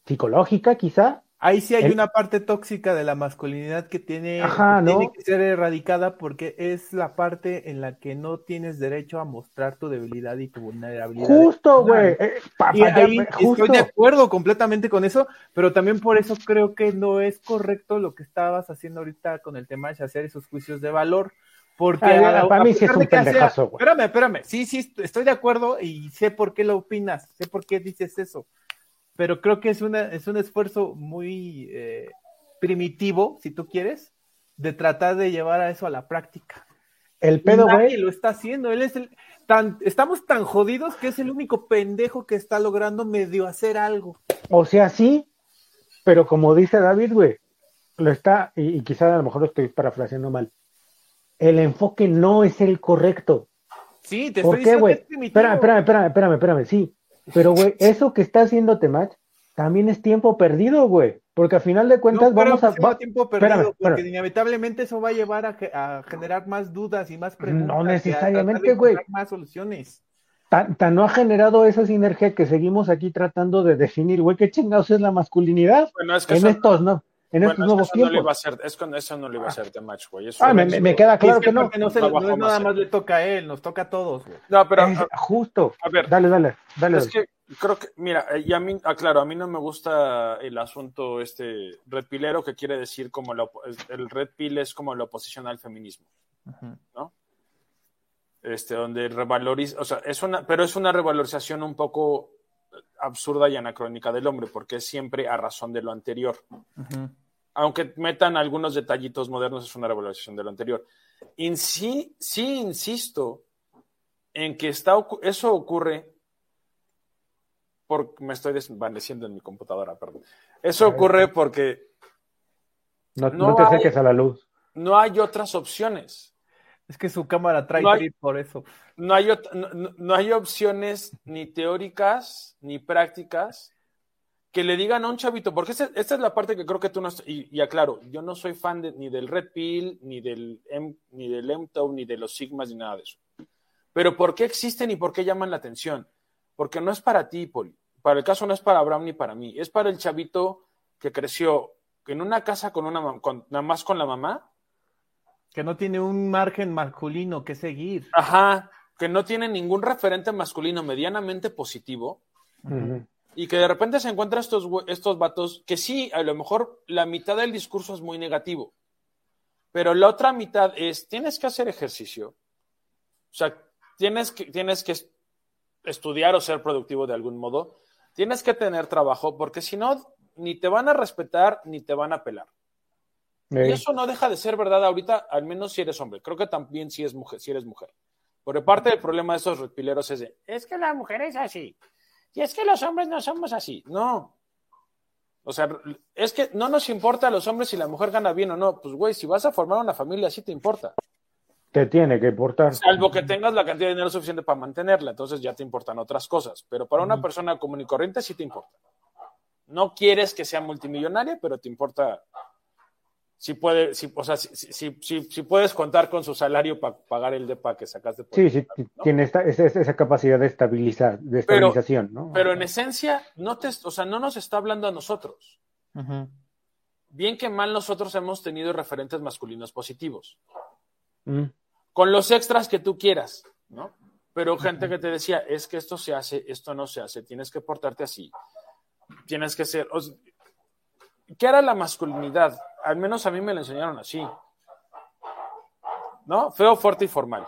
psicológica quizá. Ahí sí hay El- una parte tóxica de la masculinidad que tiene, Ajá, que ¿no? tiene que ser erradicada porque es la parte en la que no tienes derecho a mostrar tu debilidad y tu vulnerabilidad. Justo, güey. eh, estoy de acuerdo completamente con eso, pero también por eso creo que no es correcto lo que estabas haciendo ahorita con el tema de hacer esos juicios de valor. Porque a- a para mí sí es un sea- pendejazo, güey. Espérame, espérame. Sí, sí, est- estoy de acuerdo y sé por qué lo opinas, sé por qué dices eso. Pero creo que es, una, es un esfuerzo muy eh, primitivo, si tú quieres, de tratar de llevar a eso a la práctica. El pedo, nadie güey. lo está haciendo. Él es el tan, estamos tan jodidos que es el único pendejo que está logrando medio hacer algo. O sea, sí, pero como dice David, güey, lo está, y, y quizá a lo mejor lo estoy parafraseando mal. El enfoque no es el correcto. Sí, te ¿Por estoy qué, diciendo güey? espérame, espérame, espérame, espérame, sí. Pero, güey, eso que está haciendo Temach también es tiempo perdido, güey. Porque al final de No cuentas creo vamos a. va- tiempo perdido, espérame, porque espérame. inevitablemente eso va a llevar a, ge- a generar más dudas y más preguntas. No a necesariamente, güey. Más soluciones. Tan, tan no ha generado esa sinergia que seguimos aquí tratando de definir, güey, qué chingados es la masculinidad Bueno, es que en estos, ¿no? En bueno, estos es que nuevos eso no le tiempos. iba a ser, es con eso no le iba a ser de match, güey. Eso Ah, me, es- me- me queda claro es que no. porque no, se- no es nada más le toca a él, nos toca a todos, güey. No, pero Es a, justo. a ver, Dale, dale, dale. es que creo que, mira, eh, y a mí, ah, claro, a mí no me gusta el asunto este red pilero que quiere decir como la el red pill es como la oposición al feminismo, ¿no? Este, donde revaloriza, o sea, es una, pero es una revalorización un poco absurda y anacrónica del hombre, porque es siempre a razón de lo anterior. Ujú. Aunque metan algunos detallitos modernos, es una revalorización de lo anterior. Y sí, sí insisto en que está, eso ocurre porque me estoy desvaneciendo en mi computadora, perdón. Eso ocurre porque No, no no te hay- acerques a la luz. no hay otras opciones. Es que su cámara trae No hay- por eso. No hay, no hay opciones ni teóricas ni prácticas que le digan a un chavito, porque esa, esta es la parte que creo que tú no... Y, y aclaro, yo no soy fan de- ni del Red Pill, ni del, M, ni del MTOW, ni de los Sigmas, ni nada de eso. Pero ¿por qué existen y por qué llaman la atención? Porque no es para ti, Poli. Para el caso no es para Abraham ni para mí. Es para el chavito que creció en una casa con una con, nada más con la mamá, Que no tiene un margen masculino que seguir. ajá, que no tiene ningún referente masculino medianamente positivo, Ujú. Y que de repente se encuentra estos, estos vatos que sí, a lo mejor la mitad del discurso es muy negativo, pero la otra mitad es, tienes que hacer ejercicio, o sea, tienes que, tienes que es- estudiar o ser productivo de algún modo, tienes que tener trabajo, porque si no, ni te van a respetar ni te van a pelar. Y eso no deja de ser verdad ahorita, al menos si eres hombre. Creo que también si, es mujer, si eres mujer. Porque parte del problema de esos repileros es de, es que la mujer es así. Y es que los hombres no somos así. No. O sea, es que no nos importa a los hombres si la mujer gana bien o no. Pues, güey, si vas a formar una familia, sí te importa. Te tiene que importar. Salvo que tengas la cantidad de dinero suficiente para mantenerla, entonces ya te importan otras cosas. Pero para una persona común y corriente sí te importa. No quieres que sea multimillonaria, pero te importa si puede, si, o sea, si, si, si, si puedes contar con su salario para pagar el depa que sacaste. Por Sí, sí, tiene esta, esa, esa capacidad de estabilizar, de Pero- estabilización, ¿no? Pero en esencia, no te, o sea, no nos está hablando a nosotros. Bien que mal nosotros hemos tenido referentes masculinos positivos. Mm, Con los extras que tú quieras, ¿no? Pero gente que te decía, es que esto se hace, esto no se hace, tienes que portarte así. Tienes que ser. o sea, ¿Qué era la masculinidad? Al menos a mí me lo enseñaron así. ¿No? Feo, fuerte y formal.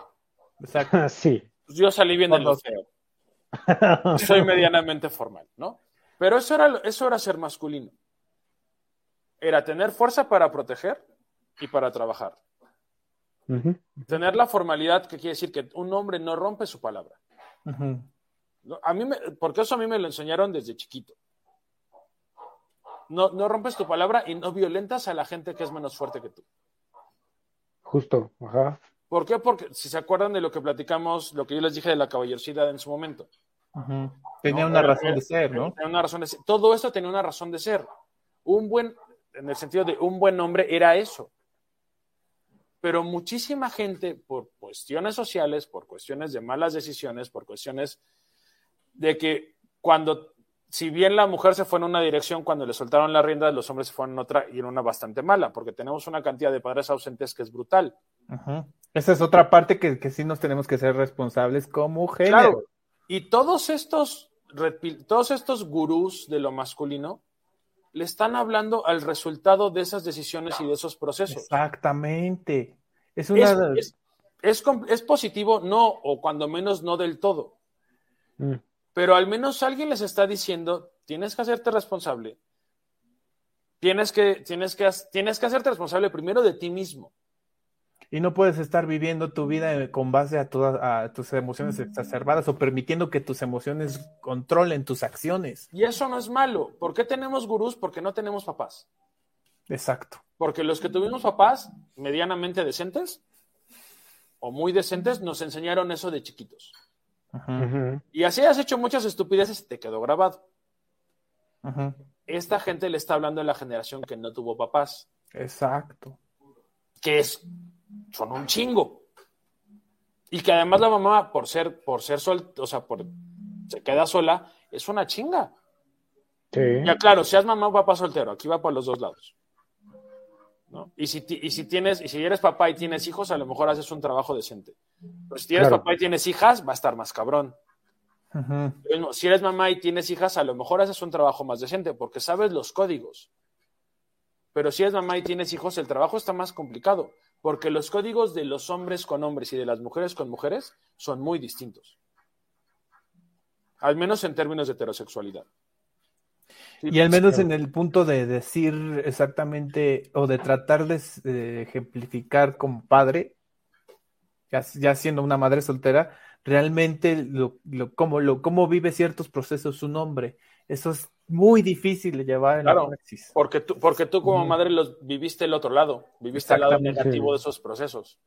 Exacto. sí. Pues yo salí bien de lo feo. Soy medianamente formal, ¿no? Pero eso era, eso era ser masculino. Era tener fuerza para proteger y para trabajar. Tener la formalidad, que quiere decir que un hombre no rompe su palabra. A mí me- porque eso a mí me lo enseñaron desde chiquito. No, no rompes tu palabra y no violentas a la gente que es menos fuerte que tú. Justo, ajá. ¿Por qué? Porque si se acuerdan de lo que platicamos, lo que yo les dije de la caballerosidad en su momento. Tenía No, una era- razón de ser, ¿no? Tenía una razón de ser. Todo esto tenía una razón de ser. Un buen, en el sentido de un buen hombre era eso. Pero muchísima gente, por cuestiones sociales, por cuestiones de malas decisiones, por cuestiones de que cuando, si bien la mujer se fue en una dirección, cuando le soltaron la rienda, los hombres se fueron en otra y en una bastante mala, porque tenemos una cantidad de padres ausentes que es brutal. Esa es otra parte que, que sí nos tenemos que ser responsables como género. Claro. Y todos estos, todos estos gurús de lo masculino le están hablando al resultado de esas decisiones y de esos procesos. Exactamente. Es Es, una. es- es es positivo, no, o cuando menos no del todo, Mm. Pero al menos alguien les está diciendo, tienes que hacerte responsable. Tienes que, tienes que, tienes que hacerte responsable primero de ti mismo. Y no puedes estar viviendo tu vida eh, con base a todas a tus emociones exacerbadas o permitiendo que tus emociones controlen tus acciones. Y eso no es malo. ¿Por qué tenemos gurús? Porque no tenemos papás. Exacto. Porque los que tuvimos papás medianamente decentes o muy decentes nos enseñaron eso de chiquitos. Y así has hecho muchas estupideces, te quedó grabado. Esta gente le está hablando a la generación que no tuvo papás, Exacto. que es, son un chingo. Y que además la mamá, por ser, por ser sol, o sea, por se queda sola, es una chinga. Sí. Ya claro, seas mamá o papá soltero, aquí va por los dos lados. ¿no? Y, si, y si tienes, y si eres papá y tienes hijos, a lo mejor haces un trabajo decente. Pero si tienes Claro. papá y tienes hijas, va a estar más cabrón. Si eres mamá y tienes hijas, a lo mejor haces un trabajo más decente porque sabes los códigos. Pero si eres mamá y tienes hijos, el trabajo está más complicado porque los códigos de los hombres con hombres y de las mujeres con mujeres son muy distintos. Al menos en términos de heterosexualidad. Sí, Y al menos sí. en el punto de decir exactamente o de tratar de eh, ejemplificar como padre, ya, ya siendo una madre soltera, realmente lo, lo, cómo, lo, cómo vive ciertos procesos un hombre. Eso es muy difícil de llevar en Claro. la praxis. Porque tú, porque tú como madre los viviste el otro lado, viviste el lado negativo de esos procesos.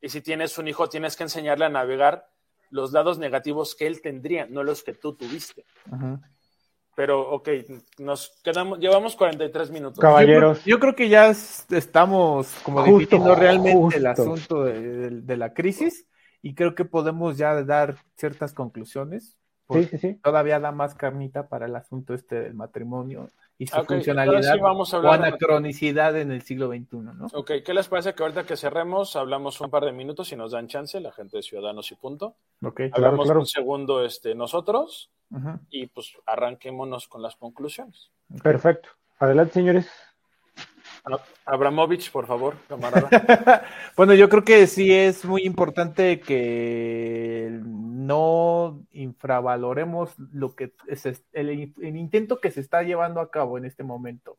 Y si tienes un hijo, tienes que enseñarle a navegar los lados negativos que él tendría, no los que tú tuviste. Pero, ok, nos quedamos, llevamos 43 minutos. Caballeros. Yo creo, yo creo que ya es- estamos como Justo, definiendo realmente el asunto de, de- de la crisis y creo que podemos ya dar ciertas conclusiones. Sí, sí, sí. Todavía da más carnita para el asunto este del matrimonio y su ahora funcionalidad sí vamos a o de- anacronicidad en el siglo XXI, ¿no? Ok, ¿qué les parece que ahorita que cerremos hablamos un par de minutos y nos dan chance, la gente de Ciudadanos y Punto? Ok. Hablamos claro. un segundo este, nosotros y pues arranquémonos con las conclusiones. Perfecto. Adelante, señores. Abramovich, por favor, camarada. Bueno, yo creo que sí es muy importante que no infravaloremos lo que es el, intento que se está llevando a cabo en este momento.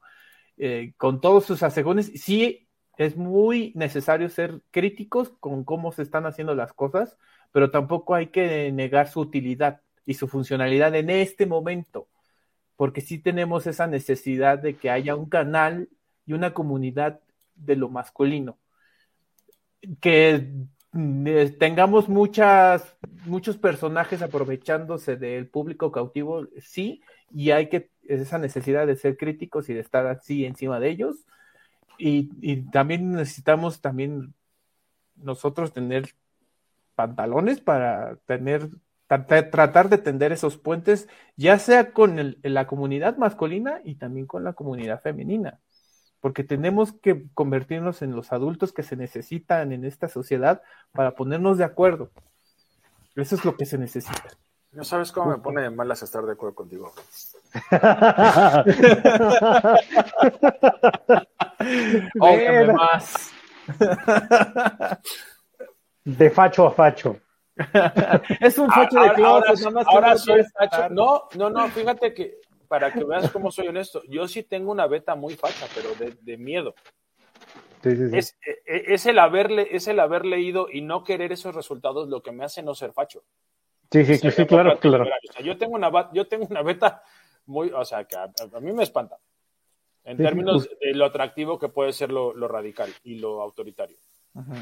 Eh, con todos sus asegúnes, sí es muy necesario ser críticos con cómo se están haciendo las cosas, pero tampoco hay que negar su utilidad y su funcionalidad en este momento. porque sí tenemos esa necesidad de que haya un canal y una comunidad de lo masculino. Que mm, tengamos muchas, muchos personajes aprovechándose del público cautivo, sí, y hay que esa necesidad de ser críticos y de estar así encima de ellos. Y, también necesitamos también nosotros tener pantalones para tener tratar de tender esos puentes, ya sea con la comunidad masculina y también con la comunidad femenina, porque tenemos que convertirnos en los adultos que se necesitan en esta sociedad para ponernos de acuerdo. Eso es lo que se necesita. No sabes cómo me pone de malas estar de acuerdo contigo. más. De facho a facho. es un facho de closet, ahora, soy facho. No, no, no, fíjate que para que veas cómo soy honesto, yo sí tengo una beta muy facha, pero de, miedo. Es, e, e, es, el haberle, es el haber leído y no querer esos resultados lo que me hace no ser facho. Sí, sí, sí, claro, claro. yo tengo una yo tengo una beta muy, o sea, que a, mí me espanta. En términos de lo atractivo que puede ser lo radical y lo autoritario.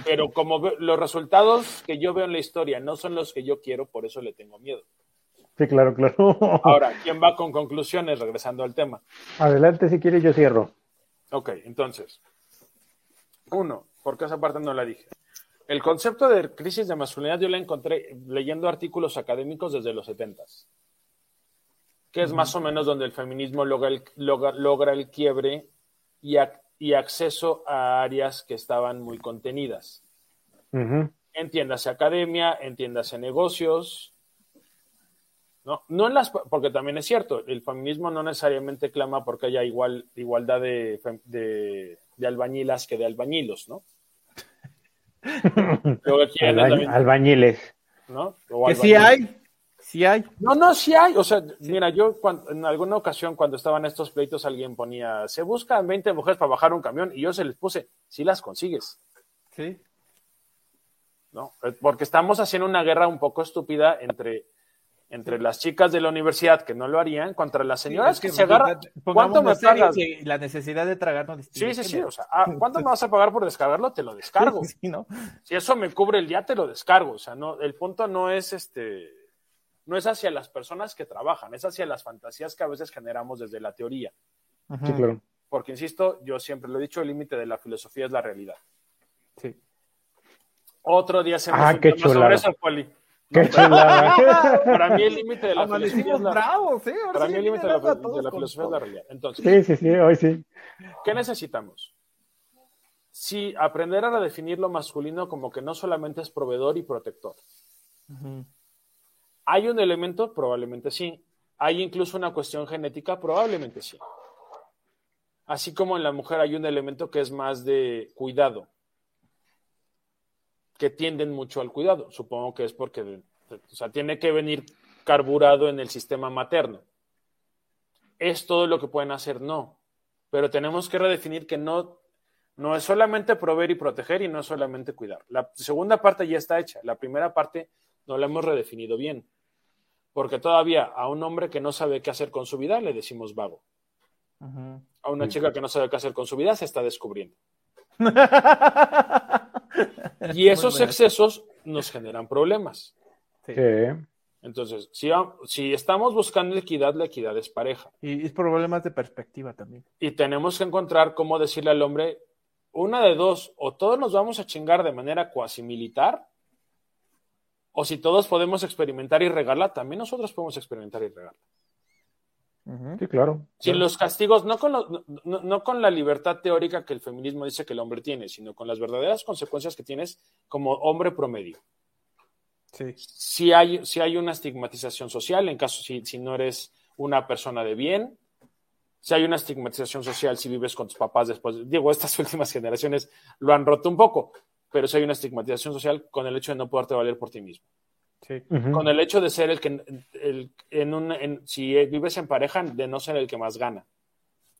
Pero como los resultados que yo veo en la historia no son los que yo quiero, por eso le tengo miedo. Sí, claro, claro. Ahora, ¿quién va con conclusiones regresando al tema? Adelante, si quiere, yo cierro. Ok, entonces, uno, porque esa parte no la dije. El concepto de crisis de masculinidad yo la encontré leyendo artículos académicos desde los 70 que es más o menos donde el feminismo logra el, logra el quiebre y, y acceso a áreas que estaban muy contenidas. Entiéndase academia, entiéndase negocios. No, no en las, porque también es cierto, el feminismo no necesariamente clama porque haya igual, igualdad de, de, albañilas que de albañilos, ¿no? albañiles. ¿no? que sí hay, Sí hay. No, no, sí hay. O sea, mira, yo en alguna ocasión cuando estaban estos pleitos alguien ponía, se buscan 20 mujeres para bajar un camión y yo se les puse, sí las consigues. Sí. ¿No? Eh, porque estamos haciendo una guerra un poco estúpida entre, entre las chicas de la universidad que no lo harían contra las señoras que, se agarran. ¿Cuánto me pagas? La necesidad de tragarnos. Sí, sí, sí. O sea, ah, ¿cuánto me vas a pagar por descargarlo? Te lo descargo. Sí, ¿no? Si eso me cubre el día, te lo descargo. O sea, no, el punto no es este no es hacia las personas que trabajan, es hacia las fantasías que a veces generamos desde la teoría. Sí, claro. Porque, insisto, yo siempre lo he dicho, el límite de la filosofía es la realidad. Sí. Otro día se ah, qué sobre eso, Poli. Qué chulada. Para mí el límite de la filosofía es la, bravos, ¿sí? Para mí el límite de, la, filosofía es la realidad. Entonces, sí, sí, sí, hoy sí. ¿Qué necesitamos? Sí, aprender a redefinir lo masculino como que no solamente es proveedor y protector. ¿Hay un elemento? Probablemente sí. ¿Hay incluso una cuestión genética? Probablemente sí. Así como en la mujer hay un elemento que es más de cuidado, que tienden mucho al cuidado. Supongo que es porque, o sea, tiene que venir carburado en el sistema materno. ¿Es todo lo que pueden hacer? No. Pero tenemos que redefinir que no, no es solamente proveer y proteger y no es solamente cuidar. La segunda parte ya está hecha. La primera parte no la hemos redefinido bien. Porque todavía a un hombre que no sabe qué hacer con su vida le decimos vago. A una chica que no sabe qué hacer con su vida se está descubriendo. y esos excesos nos generan problemas. Sí. Entonces, si, si, estamos buscando equidad, la equidad es pareja. Y es problemas de perspectiva también. Y tenemos que encontrar cómo decirle al hombre, una de dos, o todos nos vamos a chingar de manera cuasi militar, o si todos podemos experimentar y regarla, también nosotros podemos experimentar y regarla. Sí, claro. Sin los castigos, no con, no, con la libertad teórica que el feminismo dice que el hombre tiene, sino con las verdaderas consecuencias que tienes como hombre promedio. Sí. Si hay, si hay una estigmatización social, en caso si, si no eres una persona de bien, si hay una estigmatización social si vives con tus papás después, digo, estas últimas generaciones lo han roto un poco, pero si hay una estigmatización social con el hecho de no poderte valer por ti mismo. Sí. Con el hecho de ser el que, el, en un, si vives en pareja, de no ser el que más gana.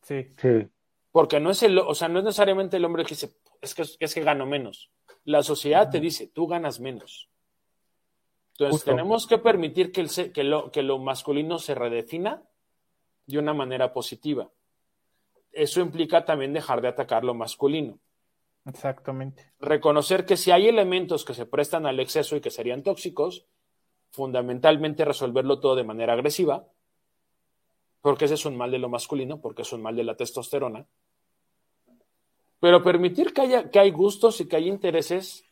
Sí. sí. Porque no es el, o sea, no es necesariamente el hombre que dice, es que, es que gano menos. La sociedad te dice, tú ganas menos. Entonces, tenemos que permitir que, el, que, lo, que lo masculino se redefina de una manera positiva. Eso implica también dejar de atacar lo masculino. Exactamente. Reconocer que si hay elementos que se prestan al exceso y que serían tóxicos, fundamentalmente resolverlo todo de manera agresiva, porque ese es un mal de lo masculino, porque es un mal de la testosterona. Pero permitir que, haya, que hay gustos y que hay intereses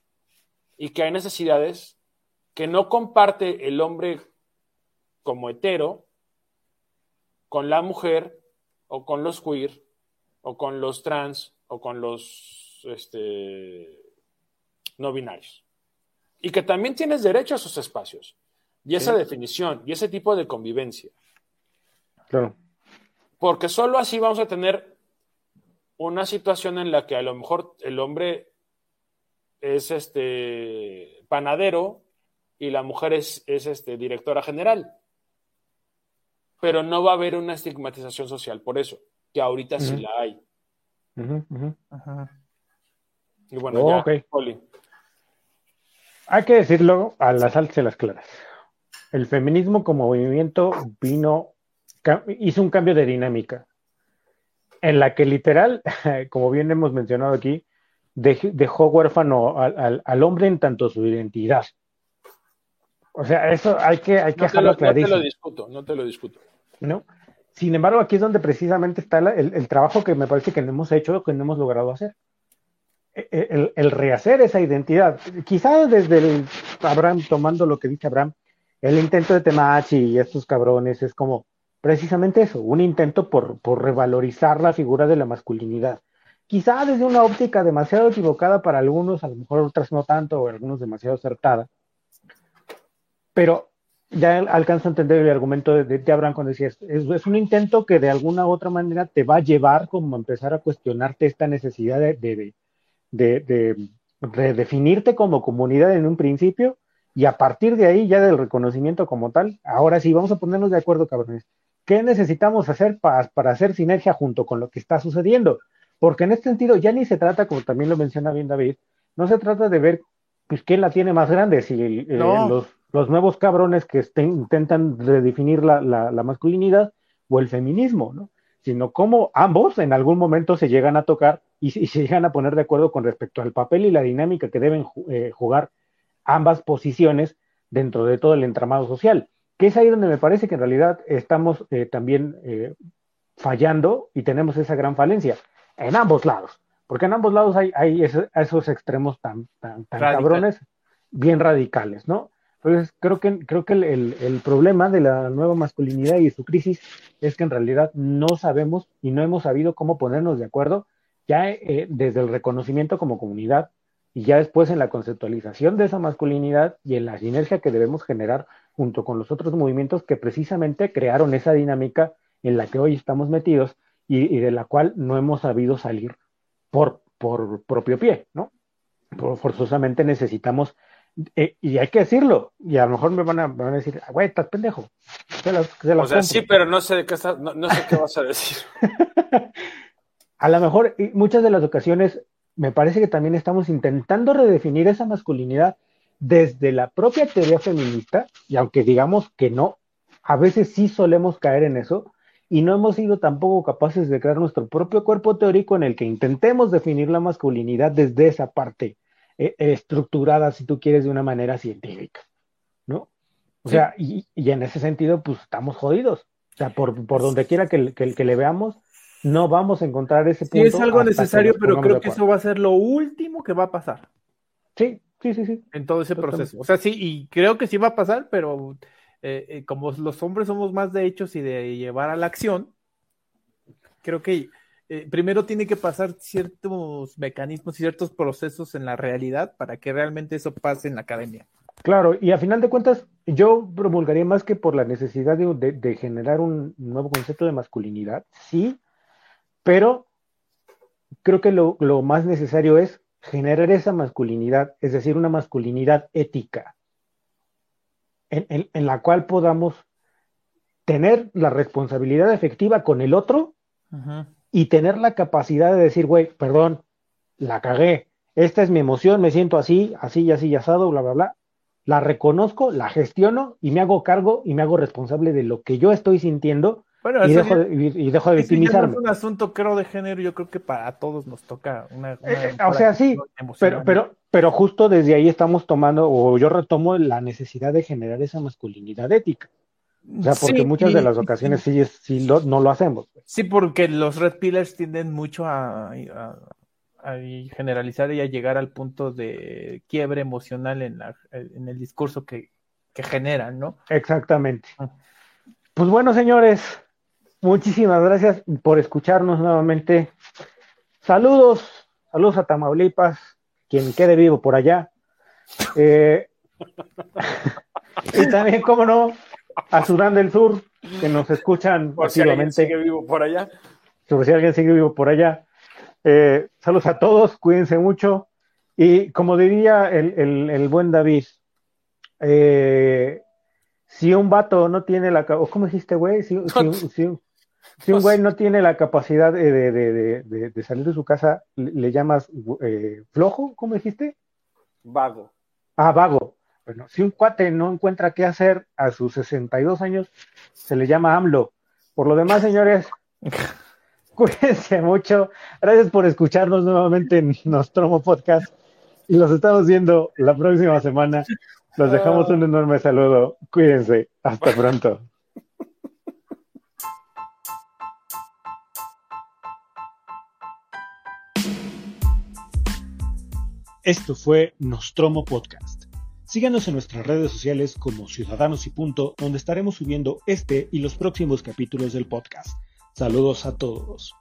y que hay necesidades que no comparte el hombre como hetero con la mujer o con los queer o con los trans o con los este, no binarios. Y que también tienes derecho a esos espacios y esa definición y ese tipo de convivencia. Claro. Porque solo así vamos a tener una situación en la que a lo mejor el hombre es este panadero y la mujer es, este, directora general. Pero no va a haber una estigmatización social por eso, que ahorita sí la hay. Y bueno, oh, ya, Hay que decirlo a las altas y las claras. El feminismo como movimiento vino, hizo un cambio de dinámica, en la que literal, como bien hemos mencionado aquí, dejó huérfano al, hombre en tanto su identidad. O sea, eso hay que, hay que dejarlo clarísimo. No te lo discuto, no te lo discuto. ¿No? Sin embargo, aquí es donde precisamente está el, trabajo que me parece que no hemos hecho, que no hemos logrado hacer. E, e, el, rehacer esa identidad. Quizá desde el Abraham, tomando lo que dice Abraham, el intento de Temachi y estos cabrones es como precisamente eso, un intento por, por revalorizar la figura de la masculinidad. Quizá desde una óptica demasiado equivocada para algunos, a lo mejor otras no tanto, o algunos demasiado acertada. Pero ya alcanzo a entender el argumento de, de Abraham cuando decía, es, es, un intento que de alguna u otra manera te va a llevar como a empezar a cuestionarte esta necesidad de, de, de, de definirte como comunidad en un principio y a partir de ahí ya del reconocimiento como tal, ahora sí, vamos a ponernos de acuerdo, cabrones. ¿Qué necesitamos hacer para, para hacer sinergia junto con lo que está sucediendo? Porque en este sentido ya ni se trata, como también lo menciona bien David, no se trata de ver pues, quién la tiene más grande, si eh, los, los, nuevos cabrones que intentan redefinir la, la, masculinidad o el feminismo, ¿no? Sino cómo ambos en algún momento se llegan a tocar y, se llegan a poner de acuerdo con respecto al papel y la dinámica que deben eh, jugar ambas posiciones dentro de todo el entramado social. Que es ahí donde me parece que en realidad estamos eh, también fallando y tenemos esa gran falencia en ambos lados, porque en ambos lados hay, hay esos, extremos tan, tan, cabrones, bien radicales, ¿no? Entonces, creo que, creo que el, problema de la nueva masculinidad y su crisis es que en realidad no sabemos y no hemos sabido cómo ponernos de acuerdo ya eh, desde el reconocimiento como comunidad y ya después en la conceptualización de esa masculinidad y en la sinergia que debemos generar junto con los otros movimientos que precisamente crearon esa dinámica en la que hoy estamos metidos y, de la cual no hemos sabido salir por, por propio pie, ¿no? forzosamente necesitamos, eh, y hay que decirlo, y a lo mejor me van a, van a decir, güey, estás pendejo. o sea, sí, pero no sé, de qué no, sé qué vas a decir. a lo mejor, muchas de las ocasiones, me parece que también estamos intentando redefinir esa masculinidad desde la propia teoría feminista, y aunque digamos que no, a veces sí solemos caer en eso, y no hemos sido tampoco capaces de crear nuestro propio cuerpo teórico en el que intentemos definir la masculinidad desde esa parte eh, estructurada, si tú quieres, de una manera científica, ¿no? O sea, y, en ese sentido, pues estamos jodidos. O sea, por, donde quiera que, que, le veamos, no vamos a encontrar ese punto. Sí, es algo necesario, pero creo que eso va a ser lo último que va a pasar. Sí, sí, sí, sí. En todo ese proceso. O sea, sí, y creo que sí va a pasar, pero eh, eh, como los hombres somos más de hechos y de llevar a la acción, creo que eh, primero tiene que pasar ciertos mecanismos y ciertos procesos en la realidad para que realmente eso pase en la academia. Claro, y a final de cuentas, yo promulgaría más que por la necesidad de, generar un nuevo concepto de masculinidad, sí, pero creo que lo, lo más necesario es generar esa masculinidad, es decir, una masculinidad ética, en, la cual podamos tener la responsabilidad efectiva con el otro y tener la capacidad de decir, güey, perdón, la cagué, esta es mi emoción, me siento así, así y así y asado, bla, bla, bla. La reconozco, la gestiono y me hago cargo y me hago responsable de lo que yo estoy sintiendo Bueno, y, dejo ya- y, y dejo de victimizarme. es un asunto, creo, de género. Yo creo que para todos nos toca una. una Eh, o sea, sí, Pero, pero, pero justo desde ahí estamos tomando, o yo retomo la necesidad de generar esa masculinidad ética. O sea, porque Sí, muchas de las ocasiones sí, sí lo- no lo hacemos. Sí, porque los Red Pillars tienden mucho a, a- a generalizar y a llegar al punto de quiebre emocional en, la, en el discurso que, que generan, ¿no? Exactamente. Ah. Pues bueno, señores, muchísimas gracias por escucharnos nuevamente. Saludos, saludos a Tamaulipas, quien quede vivo por allá. Eh, y también, cómo no, a Sudán del Sur, que nos escuchan Por si alguien sigue vivo por allá. sobre si alguien sigue vivo por allá. Eh, saludos a todos, cuídense mucho. Y como diría el, el- el buen David, eh, si un vato no tiene la... ca- o ¿Cómo dijiste, güey? Si, si- si- si un güey no tiene la capacidad de, de- de- de- de salir de su casa, ¿le, le llamas eh, flojo? ¿Cómo dijiste? Vago. Ah, vago. Bueno, si un cuate no encuentra qué hacer a sus 62 años, se le llama AMLO. Por lo demás, señores, cuídense mucho. Gracias por escucharnos nuevamente en Nostromo Podcast. Y los estamos viendo la próxima semana. Los dejamos un enorme saludo. Cuídense. Hasta pronto. Esto fue Nostromo Podcast. Síganos en nuestras redes sociales como Ciudadanos y Punto, donde estaremos subiendo este y los próximos capítulos del podcast. Saludos a todos.